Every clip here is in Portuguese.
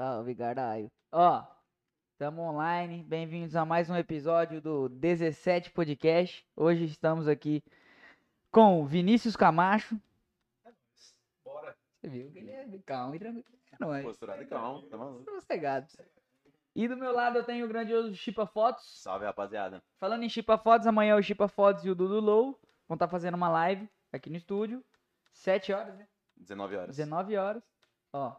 Salve, caralho. Ó, tamo online. Bem-vindos a mais um episódio do 17 Podcast. Hoje estamos aqui com o Vinícius Camacho. Bora. Você viu que ele é calmo e tranquilo. É nóis. Posturado e calmo, tá maluco? Sossegado. E do meu lado eu tenho o grandioso Chipa Fotos. Salve, rapaziada. Falando em Chipa Fotos, amanhã o Chipa Fotos e o Dudu Low vão estar fazendo uma live aqui no estúdio. 7 horas, né? 19 horas. 19 horas. Ó.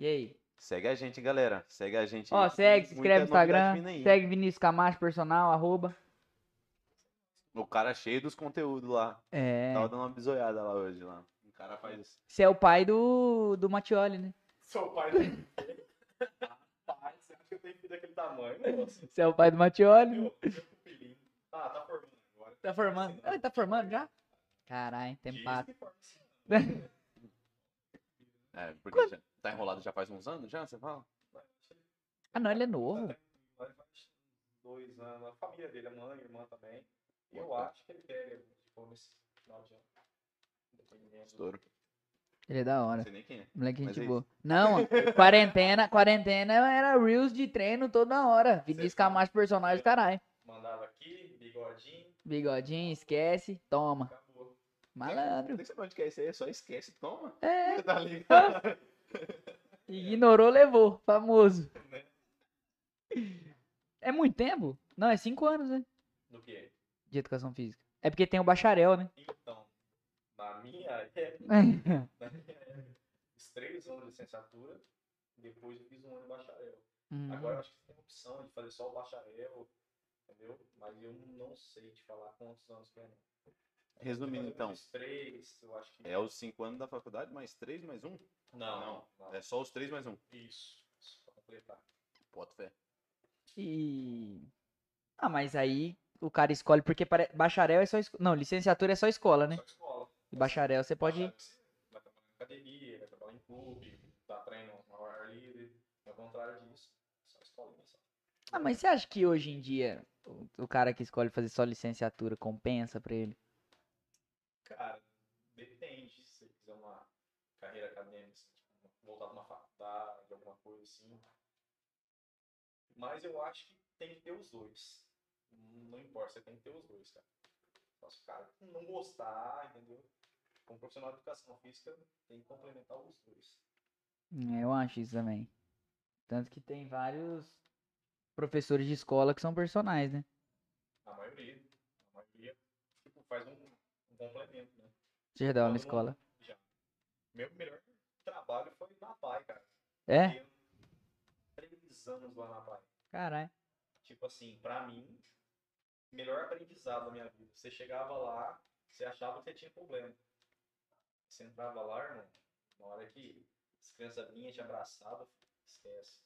E aí? Segue a gente, galera. Segue a gente. Ó, segue, se inscreve no Instagram. Segue Vinícius Camacho Personal, arroba. O cara cheio dos conteúdos lá. É. Tava dando uma bisoiada lá hoje. Lá. O cara faz. Você é o pai do, do Mattioli, né? Sou o pai dele. Rapaz, você acha que eu tenho filho daquele tamanho? Nossa, Você é o pai do Mattioli. meu, meu pupilinho. Ah, tá formando agora. Tá formando. Ah, tá formando já? Caralho, tem pato. É, porque já tá enrolado já faz uns anos já, você fala? Ah, não, ele é novo. Vai faz dois anos. A família dele, a mãe, a irmã também. E eu acho que ele pega, tipo, nesse final de ano. Estouro. Ele é da Não hora. sei nem quem é. Moleque gente é boa. Não, quarentena, quarentena era Reels de treino toda hora. Vinícius Camacho personagem, caralho. Mandava aqui, bigodinho, Bigodinho, esquece, toma. Malandro. Nem sabe onde que é isso aí, só esquece, toma. É, tá ligado? ignorou, levou. Famoso. É muito tempo? Não, é cinco anos, né? Do que? De educação física. É porque tem o bacharel, né? Então, na minha época, na minha época, fiz três anos de licenciatura, depois eu fiz um ano de bacharel. Hum. Agora eu acho que tem a opção de fazer só o bacharel, entendeu? Mas eu não sei te falar quantos anos que é. Resumindo, então. três, eu acho que. É os 5 anos da faculdade, mais 3, mais 1? Um? Não, não. não. É só os 3 mais 1. Um. Isso, isso, pra completar. Bota fé. E. Ah, mas aí o cara escolhe porque pare... bacharel é só escola. Não, licenciatura é só escola, né? Só escola. E bacharel você pode. Vai trabalhar em academia, vai trabalhar em clube, dá treino ao ar livre. Ao contrário disso, só escola só. Ah, mas você acha que hoje em dia o, o cara que escolhe fazer só licenciatura compensa pra ele? Cara, depende se você quiser uma carreira acadêmica, assim, tipo, voltar para uma faculdade, alguma coisa assim. Mas eu acho que tem que ter os dois. Não importa, você tem que ter os dois, cara. Se o cara não gostar, entendeu? Como profissional de educação física, tem que complementar os dois. É, eu acho isso também. Tanto que tem vários professores de escola que são personagens, né? A maioria. A maioria tipo, faz um complemento, né? Já deu aula na Todo escola? Já. Meu melhor trabalho foi na PAI, cara. É? Três anos lá na PAI. Caralho. Tipo assim, pra mim, melhor aprendizado da minha vida. Você chegava lá, você achava que você tinha problema. Você entrava lá, irmão, na hora que as crianças vinham te abraçavam, esquece.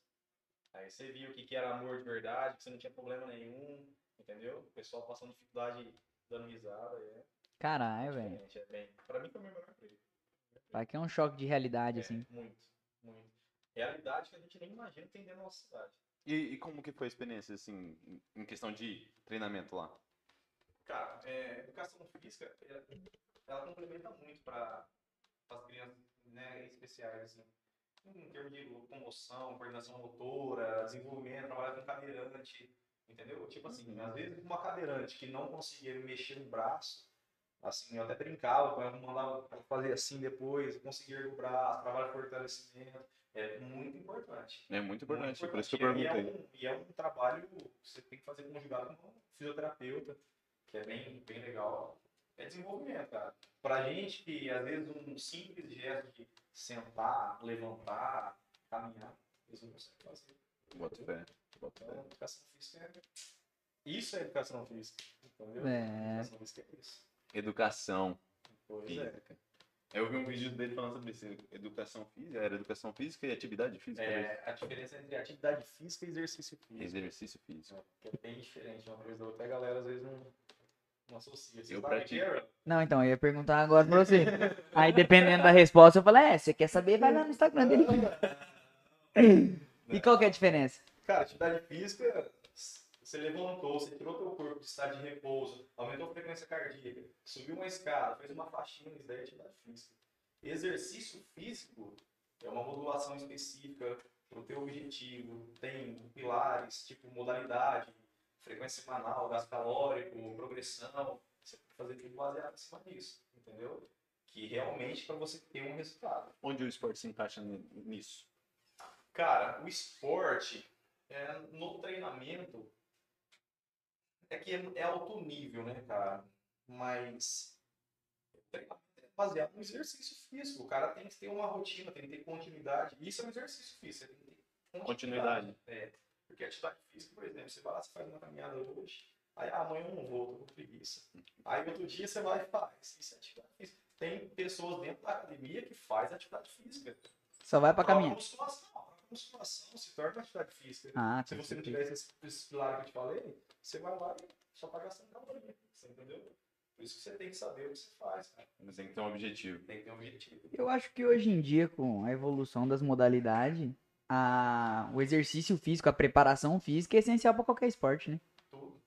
Aí você viu o que, que era amor de verdade, que você não tinha problema nenhum, entendeu? O pessoal passando dificuldade, dando risada, é Caralho, velho. é bem. Pra mim foi o meu melhor emprego. Aqui é um choque de realidade, É, assim. Muito, muito. Realidade que a gente nem imagina que tem dentro da nossa cidade. E, e como que foi a experiência, assim, em- questão de treinamento lá? Cara, é, educação física, ela, ela complementa muito para as crianças né, especiais, assim. Em termos de locomoção, coordenação motora, desenvolvimento, trabalhar com cadeirante, entendeu? Tipo assim, às vezes uma cadeirante que não conseguia mexer o braço, assim, eu até brincava com ela, mandava fazer assim depois, conseguir o braço, trabalho de fortalecimento, é muito importante. É muito importante, Muito por isso que eu importante. perguntei. E é, um, e é um trabalho que você tem que fazer conjugado com um fisioterapeuta, que é bem, bem legal. É desenvolvimento, cara. Pra gente que, às vezes, um simples gesto de sentar, levantar, caminhar, eles não conseguem fazer. Bota fé. Bota fé. Então, educação física é... Isso é educação física, entendeu? É. Educação física é isso. Educação Pois é. física. Eu vi um vídeo dele falando sobre isso. Educação física, era educação física e atividade física. né? É, a diferença entre atividade física e exercício físico. Exercício físico. Que é bem diferente uma coisa da outra. A galera às vezes não, não associa. Você Eu pratico. é, Aaron? Não, então, eu ia perguntar agora pra você. Aí, dependendo da resposta, eu falo, é, você quer saber, vai lá no Instagram dele. E qual que é a diferença? Cara, atividade física, você levantou, você tirou teu corpo de estado de repouso, aumentou a frequência cardíaca, subiu uma escada, fez uma faxina, isso daí é atividade física. Exercício físico é uma modulação específica para o teu objetivo, tem pilares, tipo modalidade, frequência semanal, gasto calórico, progressão, você tem que fazer tudo baseado em cima disso, entendeu? Que realmente para você ter um resultado. Onde o esporte se encaixa ni- nisso? Cara, o esporte é, no treinamento é que é, é alto nível, né, cara? Mas é baseado no exercício físico. O cara tem que ter uma rotina, tem que ter continuidade. Isso é um exercício físico, você tem que ter Continuidade. É. Porque atividade física, por exemplo, você vai lá, você faz uma caminhada hoje, aí ah, amanhã eu não vou, tô com preguiça. Aí outro dia você vai e faz. Isso é atividade física. Tem pessoas dentro da academia que faz atividade física. Só vai pra caminhar. musculação, musculação se torna atividade física. Ah, Se você não tiver esses, esses pilares que eu te falei, você vai lá e só tá gastando caloria. Você entendeu? Por isso que você tem que saber o que você faz, cara. Mas tem que ter um objetivo. Tem que ter um objetivo. Eu acho que hoje em dia, com a evolução das modalidades, a... o exercício físico, a preparação física é essencial pra qualquer esporte, né? Tudo.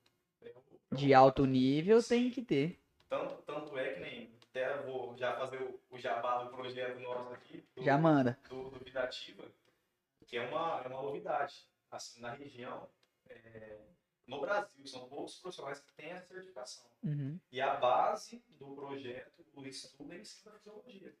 De alto nível tem que ter. Tanto, tanto é que nem até eu vou já fazer o, o jabá do projeto nosso aqui. Do, Já manda. do, do Vida Ativa, que é uma, é uma novidade. Assim, na região, é, no Brasil, são poucos profissionais que têm essa certificação. Uhum. E a base do projeto, o estudo é em cima da fisiologia.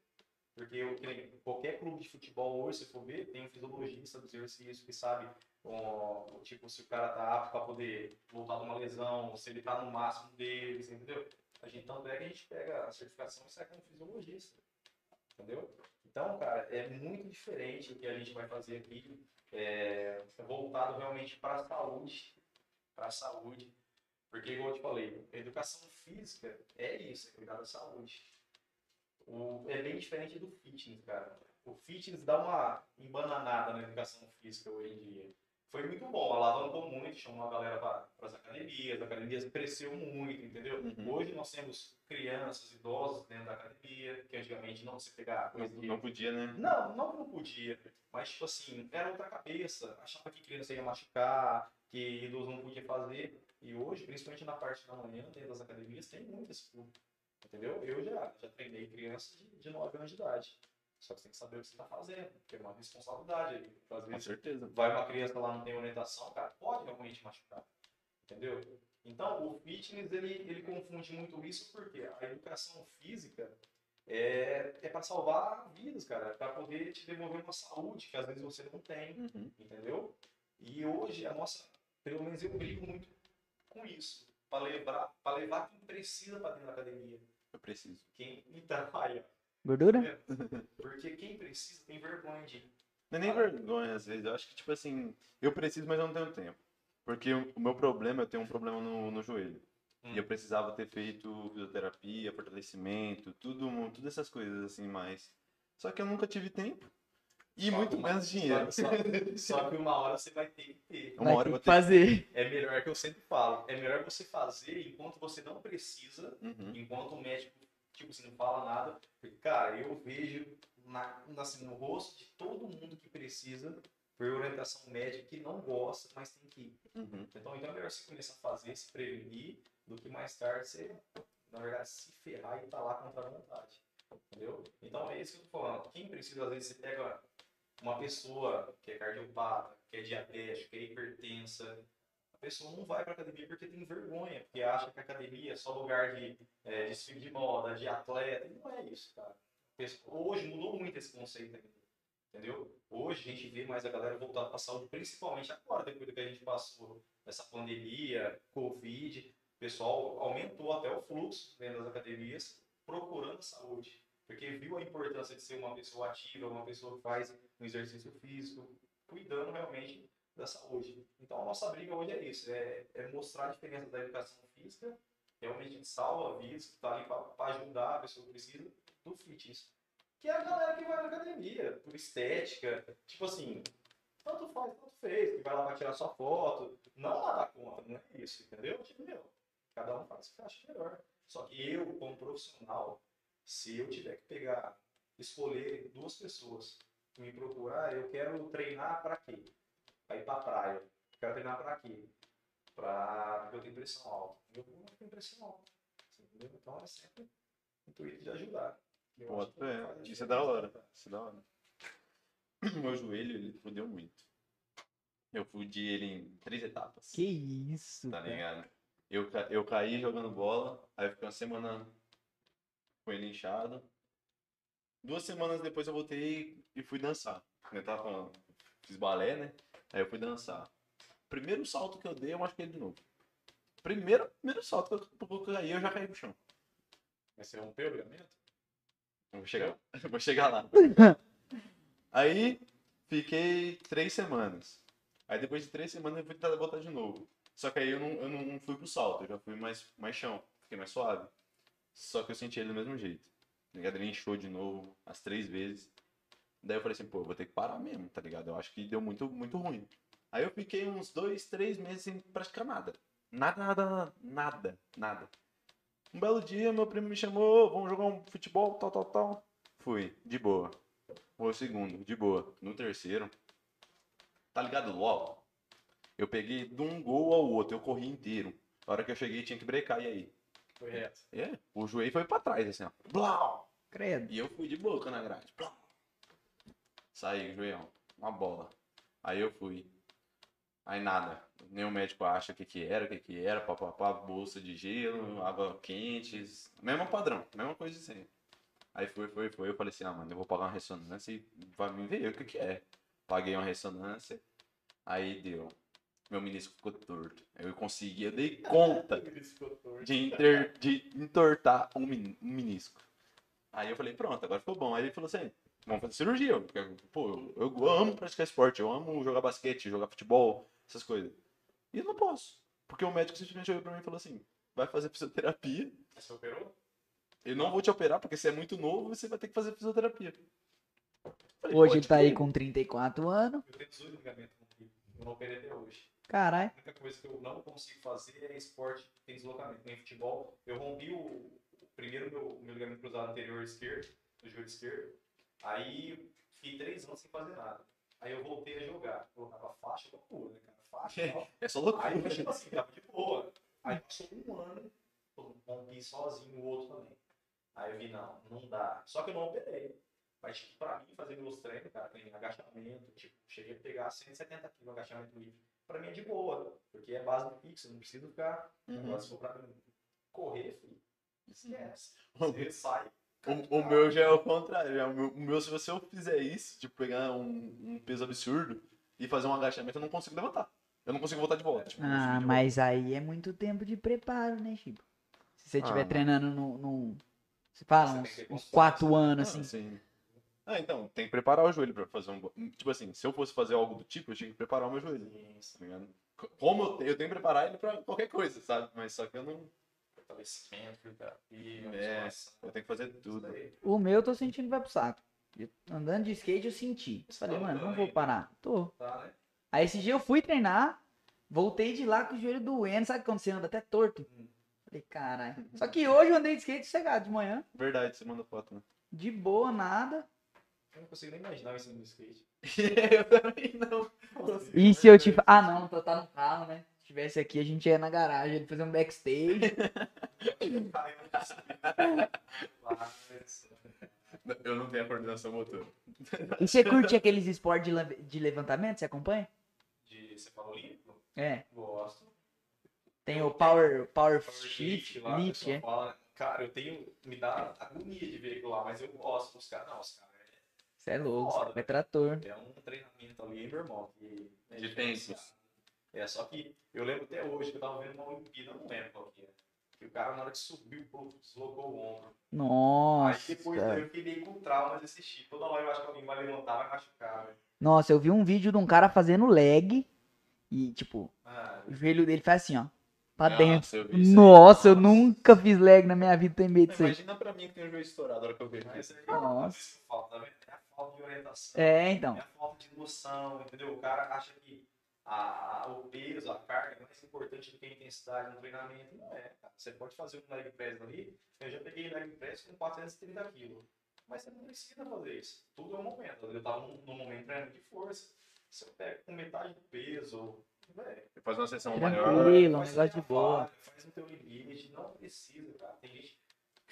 Porque eu, qualquer clube de futebol hoje, se for ver, tem um fisiologista do exercício que sabe, ó, tipo, se o cara tá apto para poder voltar de uma lesão, se ele tá no máximo dele, você entendeu? A gente, tanto é que a gente pega a certificação e sai como fisiologista. Entendeu? Então, cara, é muito diferente o que a gente vai fazer aqui, é, voltado realmente para a saúde, para a saúde, porque igual eu te falei, educação física é isso, é cuidar da saúde. O, é bem diferente do fitness, cara. O fitness dá uma embananada na educação física hoje em dia. Foi muito bom, alavancou muito, chamou a galera para as academias, a academia cresceu muito, entendeu? Uhum. Hoje nós temos crianças, idosos dentro da academia, que antigamente não se pegar Não, coisa de não podia, né? não, não não podia, mas tipo assim, era outra cabeça. Achava que criança ia machucar, que idoso não podia fazer. E hoje, principalmente na parte da manhã, dentro das academias, tem muito esse público. Entendeu? Eu já, já treinei crianças de, de 9 anos de idade. Só que você tem que saber o que você está fazendo, porque é uma responsabilidade aí. Às Com certeza. vai uma criança lá não tem orientação, cara, pode realmente machucar. Entendeu? Então, o fitness, ele, ele confunde muito isso porque a educação física é, é para salvar vidas, cara, para poder te devolver uma saúde que às vezes você não tem, Uhum. entendeu? E hoje a nossa, pelo menos eu brigo muito com isso, para levar, para levar quem precisa para dentro da academia. Eu preciso. Quem, então, aí, ó, Gordura? porque quem precisa tem vergonha de Não é nem vergonha, às vezes. Eu acho que, tipo assim, eu preciso, mas eu não tenho tempo. Porque o meu problema, eu tenho um problema no, no joelho. Hum. E eu precisava ter feito fisioterapia, fortalecimento, tudo, todas essas coisas assim mais. Só que eu nunca tive tempo. E Só muito uma- menos dinheiro. Só, só- só que uma hora você vai ter que ter. Uma Vai hora ter eu vou que ter. fazer. É melhor é que eu sempre falo, é melhor você fazer enquanto você não precisa, Uhum. enquanto o médico, tipo, assim, não fala nada. Cara, eu vejo na, na- assim, no rosto de todo mundo que precisa por orientação médica que não gosta, mas tem que ir. Uhum. Então, então é melhor você começar a fazer, se prevenir, do que mais tarde você, na verdade, se ferrar e tá lá contra a vontade. Entendeu? Então é isso que eu tô falando. Quem precisa, às vezes, você pega uma pessoa que é cardiopata, que é diabética, que é hipertensa, a pessoa não vai para academia porque tem vergonha, porque acha que a academia é só lugar de é, desfile de moda, de atleta. E não é isso, cara. Hoje mudou muito esse conceito. Entendeu? Hoje a gente vê mais a galera voltada para a saúde, principalmente agora, depois do que a gente passou essa pandemia, Covid. O pessoal aumentou até o fluxo dentro das academias procurando saúde. Porque viu a importância de ser uma pessoa ativa, uma pessoa que faz um exercício físico, cuidando realmente da saúde. Então a nossa briga hoje é isso, é, é mostrar a diferença da educação física, realmente gente salva vidas, que está ali para ajudar a pessoa que precisa, do fitness. Que é a galera que vai na academia, por estética, tipo assim, tanto faz, tanto fez, que vai lá para tirar sua foto, não nada contra, não é isso, entendeu? Tipo, meu, cada um faz o que acha melhor. Só que eu, como profissional, se eu tiver que pegar, escolher duas pessoas me procurar, eu quero treinar para quê? Ir para praia. Quero treinar para quê? Pra... Porque eu tenho pressão alta. Eu não tenho pressão alta. Entendeu? Então é sempre o intuito de ajudar. Pô, é, isso é da hora. cara. Isso é da hora. meu joelho, ele fudeu muito. Eu fudi ele em três etapas. Que isso, Tá cara. ligado? Eu, ca- eu caí jogando bola, aí eu fiquei uma semana com ele inchado. Duas semanas depois eu voltei e fui dançar. Eu tava falando, fiz balé, né? Aí eu fui dançar. Primeiro salto que eu dei, eu machuquei de novo. Primeiro, primeiro salto que eu, que eu caí, eu já caí no chão. Mas você rompeu o ligamento? Eu vou chegar, eu vou chegar lá. Aí fiquei três semanas. Aí depois de três semanas eu fui tentar voltar de novo. Só que aí eu não, eu não fui pro salto, eu já fui mais, mais chão, fiquei mais suave. Só que eu senti ele do mesmo jeito. Ele inchou de novo, as três vezes. Daí eu falei assim, pô, eu vou ter que parar mesmo, tá ligado? Eu acho que deu muito, muito ruim. Aí eu fiquei uns dois, três meses sem praticar nada. Nada, nada, nada, nada, nada. Um belo dia, meu primo me chamou, "Ô, vamos jogar um futebol, tal, tal, tal. Fui, de boa. Foi o segundo, de boa. No terceiro, tá ligado LOL? Eu peguei de um gol ao outro, eu corri inteiro. A hora que eu cheguei tinha que brecar, e aí? Foi reto. É, o joelho foi pra trás, assim, ó. Blau! Credo. E eu fui de boca na grade. Blau! Saí, joelhão, uma bola. Aí eu fui. Aí nada. O médico acha o que que era, o que que era, papapá, bolsa de gelo, água quente. Mesmo padrão, mesma coisa sempre. Aí foi, foi, foi. Eu falei assim, ah, mano, eu vou pagar uma ressonância e vai me ver o que que é. Paguei uma ressonância, aí deu. Meu menisco ficou torto. Eu consegui, eu dei conta de, inter- de entortar um, um menisco. Aí eu falei, pronto, agora ficou bom. Aí ele falou assim, vamos fazer cirurgia. Porque, pô, eu, eu amo praticar esporte, eu amo jogar basquete, jogar futebol, essas coisas. E eu não posso. Porque o médico simplesmente olhou pra mim e falou assim, vai fazer fisioterapia. Você operou? Eu não vou te operar, porque você é muito novo, você vai ter que fazer fisioterapia. Falei, Hoje "Pode ele tá aí crer." com 34 anos. Eu tenho 18 ligamentos rompidos. Eu não operei até hoje. Caralho. A única coisa que eu não consigo fazer é esporte que tem deslocamento. Nem futebol. Eu rompi o, o primeiro meu, meu ligamento cruzado anterior esquerdo, do joelho esquerdo. Aí fiquei três anos sem fazer nada. Aí eu voltei a jogar. Colocava faixa, loucura, né, cara? Faixa. É só loucura. Aí, tipo assim, tava de boa. Aí passou um ano, eu rompi sozinho o outro também. Aí eu vi, não, não dá. Só que eu não operei. Mas, tipo, pra mim, fazer meus treinos, cara, tem agachamento, tipo, cheguei a pegar 170 kg agachamento livre. Pra mim é de boa, porque é base do fixo, não preciso ficar. Uhum. Agora, se for pra mim correr, filho, esquece. Você sai. O, o meu já é o contrário. já. O meu, o meu, se você eu fizer isso, tipo, pegar um, um peso absurdo e fazer um agachamento, eu não consigo levantar. Eu não consigo voltar de volta. Tipo, Ah, de mas aí é muito tempo de preparo, né, Chico? Se você Ah, estiver mas- treinando num. num você fala, Você uns, uns. 4 volta. anos, Ah, assim. sim. Ah, então, tem que preparar o joelho pra fazer um. Tipo assim, se eu fosse fazer algo do tipo, eu tinha que preparar o meu joelho. Tá ligado? Como eu, eu tenho que preparar ele pra qualquer coisa, sabe? Mas só que eu não. Fortalecimento, fisioterapia, É, eu tenho que fazer tudo. O meu eu tô sentindo que vai pro saco. Eu- Andando de skate eu senti. Falei, tá mano, não vou parar. Tô. Tá, né? Aí esse dia eu fui treinar, voltei de lá com o joelho doendo, sabe quando você anda até torto? Hum. Falei, caralho. Só que hoje eu andei de skate sossegado de manhã, Verdade, você manda foto, né? de boa, nada. Eu não consigo nem imaginar isso no skate. eu também não. E se eu te. Ah, não, tô tá no carro, né? Se tivesse aqui, a gente ia na garagem, ele fazer um backstage. Eu não tenho a coordenação motora. E você curte aqueles esportes de, le- de levantamento? Você acompanha? De cefalolímpico? É. Gosto. Tem o Power, power Power Shift, lá, Lift, é. fala, cara, eu tenho. Me dá agonia de ver lá, mas eu gosto dos caras. Não, os caras. Você é louco, Foda, é trator. É um treinamento ali, hein, meu irmão. Que é De diferenciado. É, só que eu lembro até hoje que eu tava vendo uma Olimpíada, não lembro qual que era. Que o cara, na hora que subiu, deslocou o ombro. Nossa. Aí depois eu fiquei com trauma de assistir. Toda hora eu acho que alguém vai levantar, vai machucar, velho. Nossa, eu vi um vídeo de um cara fazendo leg e, tipo, Ah, o joelho dele faz assim, ó. Pra Nossa, dentro. eu aí. Nossa, eu Nossa. nunca fiz leg na minha vida, tem medo disso aí. Imagina pra mim que tem o joelho estourado na hora que eu vejo isso. Nossa. tá vendo? É a falta de orientação. É, então. É a falta de noção, entendeu? O cara acha que a, a- o peso, a carga é mais importante do que a intensidade no treinamento. Não é, cara. Você pode fazer um leg press ali. Eu já peguei leg press com 430 quilos. Mas você não precisa fazer isso. Tudo é um momento. Eu tava num, num momento treinando de força. Se eu pego com metade do peso, velho, Faz uma sessão Tranquilo. maior. um faz negócio a de boa. Faz o teu limite. Não precisa, cara. Tem gente.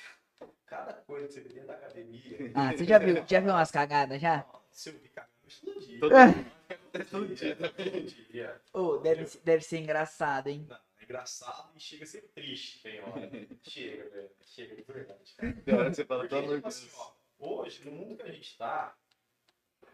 Cada coisa que você vê dentro da academia. Ah, você já viu, já viu umas cagadas já? Se eu vi cagando, Todo dia. Todo dia. Todo dia. Ô, deve, deve ser engraçado, hein? Não, é engraçado e chega a ser triste, tem hora. Chega, velho. Chega de verdade. cara. Tem hora que você fala, pelo amor tipo assim, ó, hoje, no mundo que a gente tá,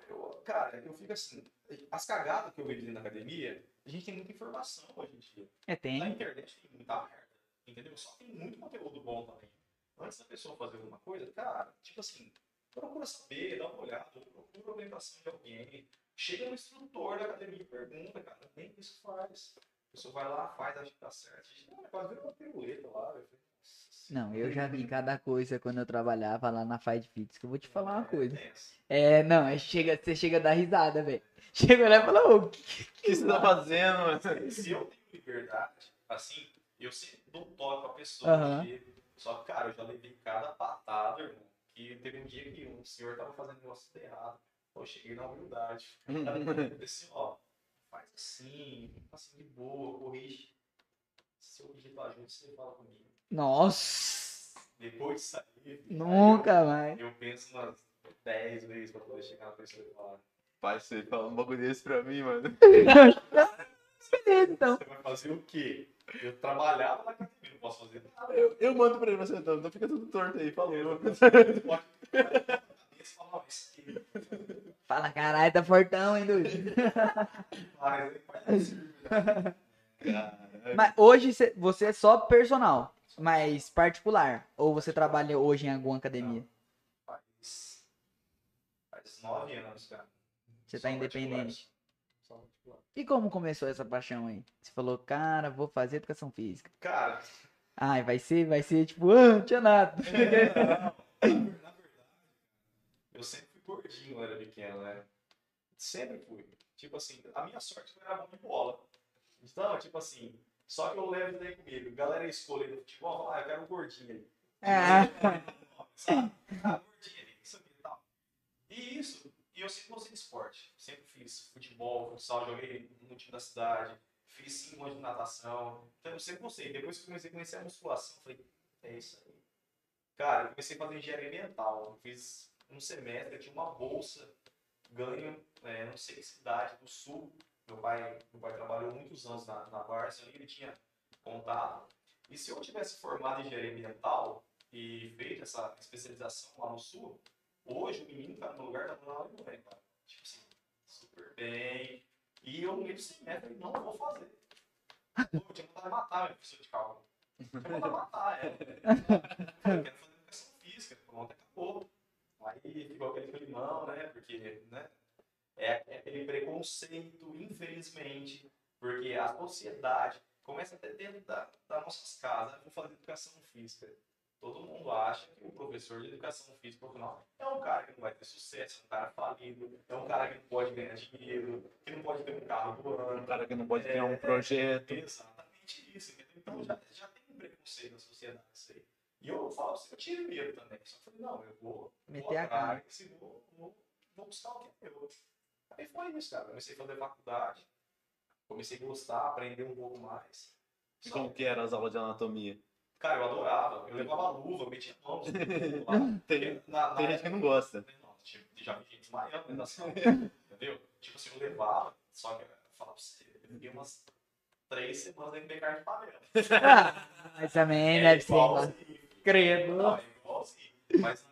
eu- cara, eu fico assim, as cagadas que eu vejo da academia, a gente tem muita informação hoje em dia. É, Na tem. internet tem muita merda, entendeu? Só tem muito conteúdo bom também. Antes da pessoa fazer alguma coisa, cara, tipo assim, procura saber, dá uma olhada, procura a orientação de alguém. Chega no instrutor da academia e pergunta, cara, nem isso faz. A pessoa vai lá, faz, acha que tá certo. Não, quase vira uma piruleta lá. Eu falei, Não, eu já vi cada coisa quando eu trabalhava lá na Fight Fits, que eu vou te falar uma coisa. tenso. É, não, é chega, você chega a dar risada, velho. Chega lá e fala, ô, que- O que você tá fazendo, mano? Se eu tenho liberdade, assim, eu sempre dou um toque pra pessoa. Porque- Só que, cara, eu já levei cada patada, irmão. Que teve um dia que um senhor tava fazendo um negócio errado. Eu cheguei na humildade. Eu falei assim, ó, faz assim, assim de boa, corrige. Se eu digitar junto, você fala comigo. nossa, Depois de sair, nunca mais. aí eu, eu penso umas 10 vezes pra poder chegar na pessoa e falar. Pai, você fala um bagulho desse pra mim, mano. Beleza, então. Você vai fazer o quê? Eu trabalhava na academia, não posso fazer nada. Eu, eu mando pra ele, você então, então fica tudo torto aí, falou. Você pode falar, "Ó, isso aqui Fala, caralho, tá fortão, hein. Caralho. Mas hoje cê- você é só personal, mas particular. Ou você trabalha hoje em alguma academia? Faz. Faz nove anos, cara. Você tá Só independente. particulares. Só particular. E como começou essa paixão aí? Você falou, cara, vou fazer educação física. Cara, Ai, vai ser, vai ser tipo, ah, não tinha nada. na verdade, eu sempre gordinho quando era pequeno, né? Sempre fui. Tipo assim, a minha sorte era bom de bola. Então, tipo assim, só que eu levo isso daí comigo. Galera escolhe no futebol, ah, eu quero um gordinho aí. Ah. Sabe? Ah, gordinho ali, isso aqui e tal. E isso, e eu sempre gostei de esporte. Sempre fiz futebol, futsal, joguei no time da cidade, fiz cinco anos de natação. Então eu sempre gostei. Depois que eu comecei a conhecer a musculação, falei, é isso aí. Cara, eu comecei a fazer engenharia ambiental. Fiz um semestre, eu tinha uma bolsa, ganho, é, não sei que cidade, do sul. Meu pai, meu pai trabalhou muitos anos na, na ali, ele tinha contato. E se eu tivesse formado em engenharia ambiental e feito essa especialização lá no sul, hoje o menino tá no lugar da Dona Laura bem, cara. Tipo assim, super bem. E eu no meio do semestre não vou fazer. Pô, eu tinha vontade de matar minha professora de cálculo. Tinha vontade de matar ela. Eu quero fazer educação física, pronto, acabou. Aí ficou aquele climão, né? Porque, né? É, é aquele preconceito, infelizmente, porque a sociedade começa até dentro da, das nossas casas. Vou fazer educação física. Todo mundo acha que o professor de educação física profissional é um cara que não vai ter sucesso, é um cara falido, é um cara que não pode ganhar dinheiro, que não pode ter um carro do Um ano. cara que não pode criar um É, projeto. Exatamente isso? Então já, já tem um preconceito na sociedade isso aí. E eu falo pra você, eu tive medo também. Só falei, não, eu vou, Meter vou a cara. atrás e vou, vou, vou buscar o que é meu. Aí foi isso, cara. Comecei a fazer faculdade, comecei a gostar, aprender um pouco mais. E Só como que eram as aulas de anatomia? Cara, eu adorava. Eu levava luva, eu metia a mão. Tem, Na- na tem gente que não gosta. não, tipo, já vi gente desmaiando dentro da sala. Entendeu? Tipo assim, eu levava, só que eu falava pra você, eu fiquei umas três semanas dentro de carne de panela. Mas também É deve ser. Credo. Não, é igualzinho. Mas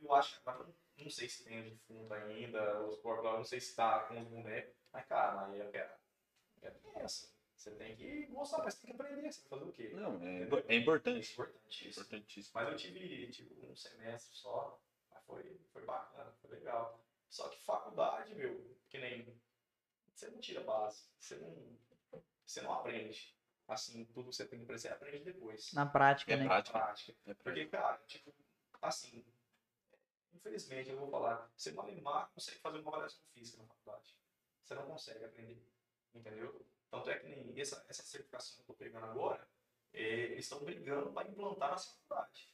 eu, acho que agora não, sei se tem o defunto ainda, os corpos, eu não sei se tá com os bonecos. Mas, cara, aí eu quero. É essa. Você tem que mostrar, mas tem que aprender. Você vai fazer o quê? Não, é, é importante. É importante isso. Importantíssimo. Mas eu tive, tipo, um semestre só, mas foi, foi bacana, foi legal. Só que faculdade, meu, que nem. Você não tira base, você não, você não aprende. Assim, tudo que você tem que aprender, você aprende depois. Na prática, É né? prática. prática. É Porque, cara, tipo, assim, infelizmente eu vou falar, você malemar consegue fazer uma avaliação física na faculdade. Você não consegue aprender. Entendeu? Tanto é que nem essa, essa certificação que eu tô pegando agora, é, eles estão brigando para implantar na faculdade.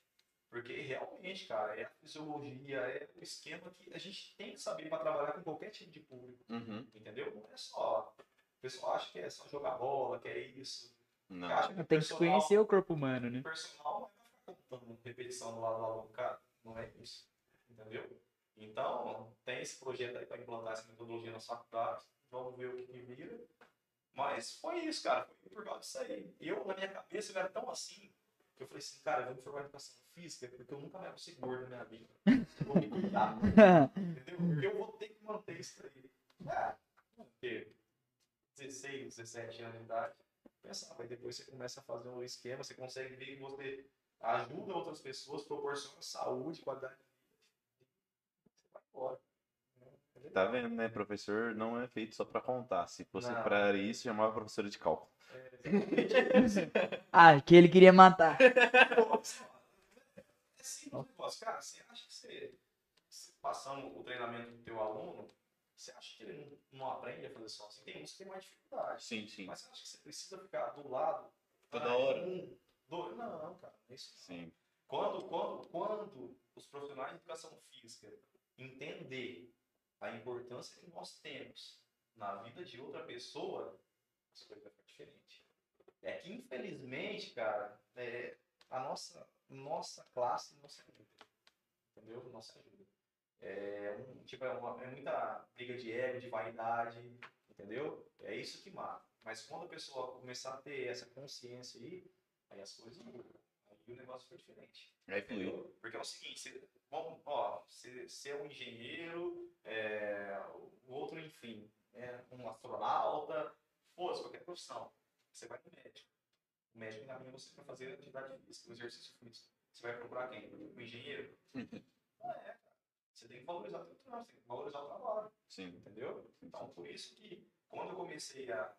Porque realmente, cara, é a fisiologia, é o esquema que a gente tem que saber para trabalhar com qualquer tipo de público. Uhum. Entendeu? Não é só. O pessoal acha que é só jogar bola, que é isso. Não. Tem que personal- conhecer o corpo humano, né? o personal não vai ficar contando repetição do lado do aluno, cara. Não é isso. Entendeu? Então, tem esse projeto aí para implantar essa metodologia na faculdade. Vamos ver o que, que vira. Mas foi isso, cara. Foi por causa disso aí. E eu, na minha cabeça, eu era tão assim que eu falei assim, cara, eu vou me formar em educação física porque eu nunca mais vou ser gordo na minha vida. Eu vou me cuidar. entendeu? Porque eu vou ter que manter isso aí. Ah, porque 16, 17 anos de idade, pensava. Aí depois você começa a fazer um esquema, você consegue ver que você ajuda outras pessoas, proporciona saúde, qualidade de vida. Você vai embora. Tá vendo, né? Professor não é feito só pra contar. Se fosse Não. pra isso, chamava professor de cálculo. É. Ah, que ele queria matar. É simples o negócio. Cara, você acha que você, você passando o treinamento pro teu aluno, você acha que ele não, aprende a fazer sozinho? Tem uns que tem mais dificuldade. Sim, sim. Mas você acha que você precisa ficar do lado? Toda ah, hora. Um, dois. Não, cara. é Isso. Sim. Quando, quando, quando os profissionais de educação física entender a importância que nós temos na vida de outra pessoa, as coisas vão ficar diferente. É que, infelizmente, cara, é, a nossa, nossa classe não se ajuda. Entendeu? Não se ajuda. É, um, tipo, é, uma, é muita briga de ego, de vaidade, entendeu? É isso que mata. Mas quando a pessoa começar a ter essa consciência aí, aí as coisas mudam. Aí o negócio foi diferente. Fluiu. Entendeu? Porque é o seguinte, você, bom, ó, você, você é um engenheiro, é, o outro, enfim, é um astronauta, fosse qualquer profissão. Você vai no médico. O médico encaminha você para fazer atividade física, o exercício físico. Você vai procurar quem? O engenheiro? Não é, cara. Você tem que valorizar o seu trabalho, você tem que valorizar o trabalho. Sim. Entendeu? Então, por isso que quando eu comecei a,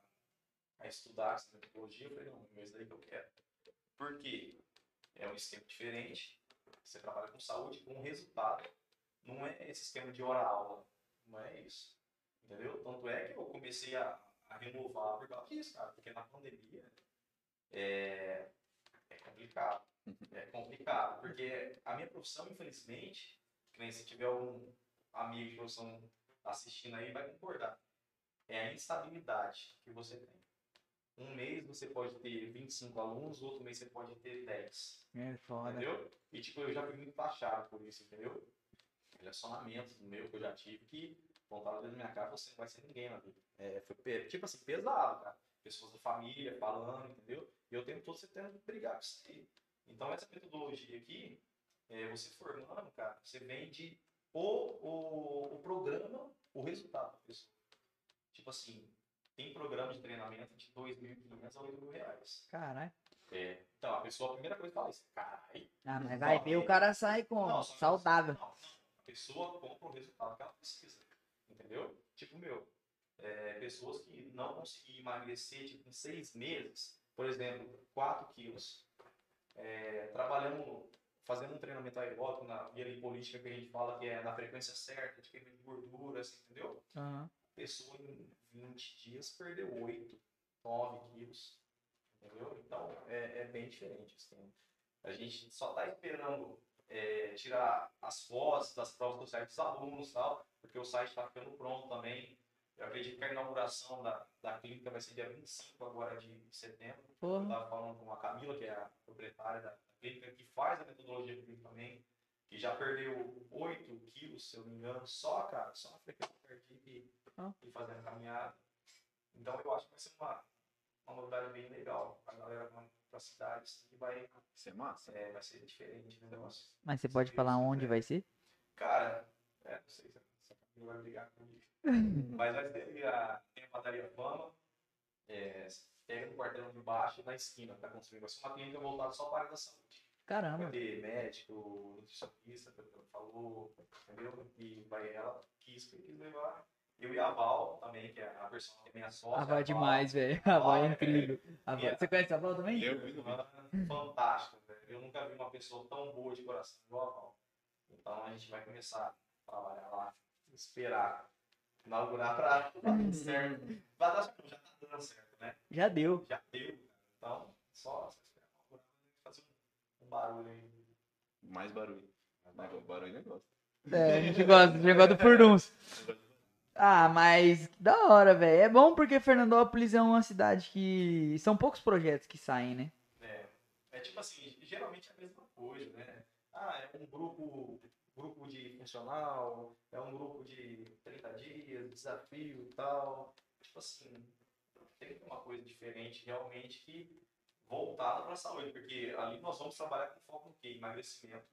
a estudar essa metodologia, eu falei, não, é isso daí que eu quero. Por quê? É um esquema diferente, você trabalha com saúde, com resultado. Não é esse esquema de hora-aula. Não é isso. Entendeu? Tanto é que eu comecei a, a renovar por causa disso, cara. Porque na pandemia é, é complicado. É complicado. Porque a minha profissão, infelizmente, nem se tiver um amigo de profissão assistindo aí, vai concordar. É a instabilidade que você tem. Um mês você pode ter 25 alunos, outro mês você pode ter 10. É foda. Entendeu? E tipo, eu já fui muito taxado por isso, entendeu? Relacionamentos meu que eu já tive que voltaram dentro da minha cara, você não vai ser ninguém na vida. É, foi tipo assim, pesado, cara. Pessoas da família falando, entendeu? E eu tempo todo você tendo que brigar com isso aí. Então essa metodologia aqui, é, você formando, cara, você vende o, o, o programa, o resultado da pessoa. Tipo assim, tem programa de treinamento de 2.500 a 8.000 reais. Caralho. É, então a pessoa, a primeira coisa que fala isso, caralho, Ah, mas vai ver, o cara sai com não, saudável. Não. A pessoa compra o resultado que ela precisa. Entendeu? Tipo, meu, é, pessoas que não conseguiram emagrecer tipo, em seis meses, por exemplo, 4 quilos, é, trabalhando, fazendo um treinamento aeróbico na via política que a gente fala que é na frequência certa, de queima de gorduras, entendeu? Aham. A pessoa em 20 dias perdeu 8, 9 quilos. Entendeu? Então é, é bem diferente. Assim. A gente só está esperando é, tirar as fotos das provas do site dos alunos e tal, porque o site está ficando pronto também. Eu acredito que a inauguração da, da clínica vai ser dia 25 agora de setembro. Eu Porra. estava falando com a Camila, que é a proprietária da clínica, que faz a metodologia clínica também, que já perdeu 8 quilos, se eu não me engano, só, cara, só na frequência cardíaca e, Ah. e fazendo caminhada. Então eu acho que vai ser uma, uma novidade bem legal. A galera para cidades que vai, é massa. é, vai ser diferente o negócio. Mas você pode falar onde vai ser? Cara, é, não sei se a a Camila vai brigar comigo. Mas vai ter a, tem a padaria Fama, é, pega no quarteirão de baixo na esquina, tá construindo. Ser uma clínica voltada só para a área da saúde. Caramba. Vai ter médico, nutricionista, que ela falou, entendeu? E vai ela quis, quis levar. Eu e a Val também, que é a pessoa que é minha sócia. A avó é Val, demais, velho. A avó é é, incrível. A é. Você conhece a avó também? Eu vi Fantástica, velho. Eu nunca vi uma pessoa tão boa de coração igual a Val. Então a gente vai começar a trabalhar lá, esperar, inaugurar pra dar certo. Vai dar certo, já tá dando certo, né? Já deu. Já deu, cara. Então, só, fazer um, barulho aí. Mais barulho. Nego- Barulho é negócio. É, a gente gosta, a gente gosta do furdunço. Ah, mas que da hora, velho. É bom porque Fernandópolis é uma cidade que. São poucos projetos que saem, né? É, é tipo assim, geralmente é a mesma coisa, né? Ah, é um grupo, grupo de funcional, é um grupo de 30 dias, desafio e tal. Tipo assim, tem uma coisa diferente realmente que voltada para a saúde, porque ali nós vamos trabalhar com foco no quê? Emagrecimento,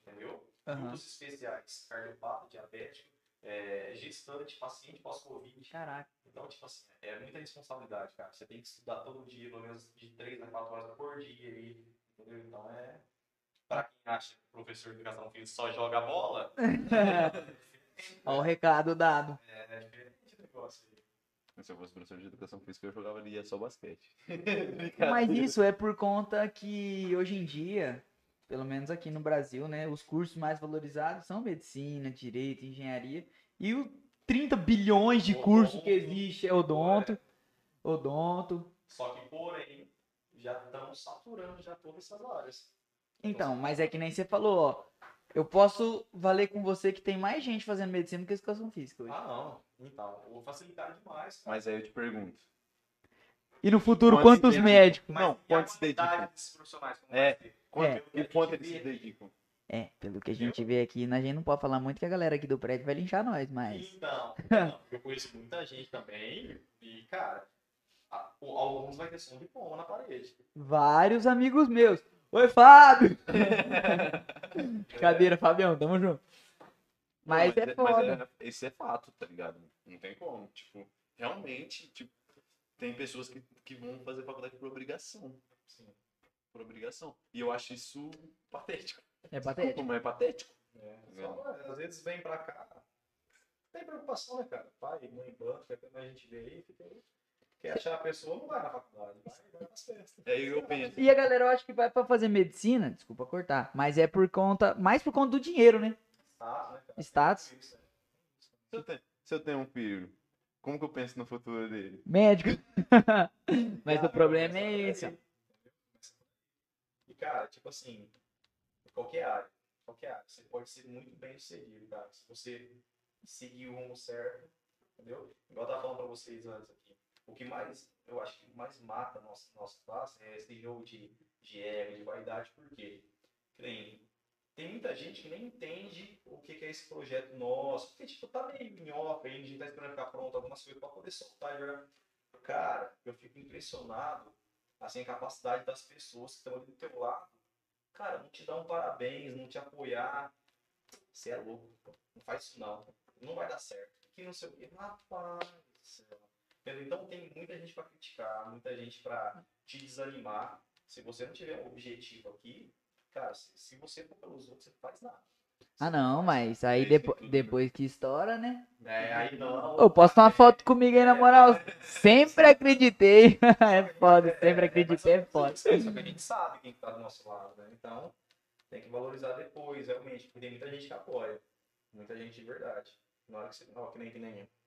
entendeu? Aham. Grupos especiais, cardiopata, diabético, é, gestante, paciente pós-Covid. Caraca. Então, tipo assim, é muita responsabilidade, cara. Você tem que estudar todo dia, pelo menos de 3 a 4 horas por dia aí, entendeu? Então é. Pra quem acha que o professor de educação física só joga bola, Ó o recado dado. é, é diferente. Se eu fosse professor de educação física, eu jogava ali só basquete. Mas isso é por conta que hoje em dia, pelo menos aqui no Brasil, né, os cursos mais valorizados são medicina, direito, engenharia e os 30 bilhões de cursos que existe é odonto, odonto. Só que, porém, já estão saturando já todas essas áreas. Então, mas é que nem você falou, ó. Eu posso valer com você que tem mais gente fazendo medicina do que educação física hoje. Ah, não. Então, vou facilitar demais, cara. Mas aí eu te pergunto. E no futuro, Quantos quantos médicos? Mas não, e a quanto se qualidade dedica? desses profissionais? Como É. Quanto, É. E quanto eles se dedicam? É, pelo que a gente vê aqui, a gente não pode falar muito que a galera aqui do prédio vai linchar nós, mas. Então, então, eu conheço muita gente também e, cara, alguns vai ter som de pomba na parede. Vários amigos meus. Oi, Fábio! Cadeira, Fabião, tamo junto. Mas, é foda. é- esse é fato, tá ligado? Não tem como. Tipo, realmente, tipo, tem pessoas que, que vão fazer faculdade por obrigação. Sim. Por obrigação. E eu acho isso patético. É patético. Como é patético. É, só, às vezes vem pra cá, tem preocupação, né, cara? Pai, mãe, banco, quer a gente vê aí, fica aí. Quer achar a pessoa, não vai na faculdade, vai, vai nas festas. Aí eu penso. E a galera, eu acho que vai pra fazer medicina, desculpa cortar, mas é por conta, mais por conta do dinheiro, né? Status, né? Status. Se eu, tenho, se eu tenho um filho, como que eu penso no futuro dele? Médico. mas Cara, o problema é por esse, ó. E, cara, tipo assim, qualquer área, qualquer área, você pode ser muito bem sucedido, cara. Se você seguir o rumo certo, entendeu? Igual eu tava falando pra vocês antes aqui. O que mais, eu acho que mais mata nossa, nossa classe é esse jogo de, de ego, de vaidade, por quê? Que nem- tem muita gente que nem entende o que, que é esse projeto nosso, porque tipo, tá meio minhoca ainda, a gente tá esperando ficar pronto algumas coisas pra poder soltar e jogar. Cara, eu fico impressionado assim, a capacidade das pessoas que estão ali do teu lado, cara, não te dar um parabéns, não te apoiar. Você é louco, não faz isso não. Não vai dar certo. Que não sei o quê. Rapaz do céu. Então tem muita gente para criticar, muita gente para te desanimar. Se você não tiver um objetivo aqui, cara, se, se você for pelos outros, você não faz nada. Ah, não, mas aí depo depois que estoura, né? É, aí não. Ô, posta uma foto comigo aí, na moral. Sempre acreditei. é foda, sempre acreditei, é foda. Só que a gente sabe quem tá do nosso lado, né? Então, tem que valorizar depois, realmente. Porque tem muita gente que apoia. Muita gente de verdade. Na hora que você. Ó, que nem que nem. Fala,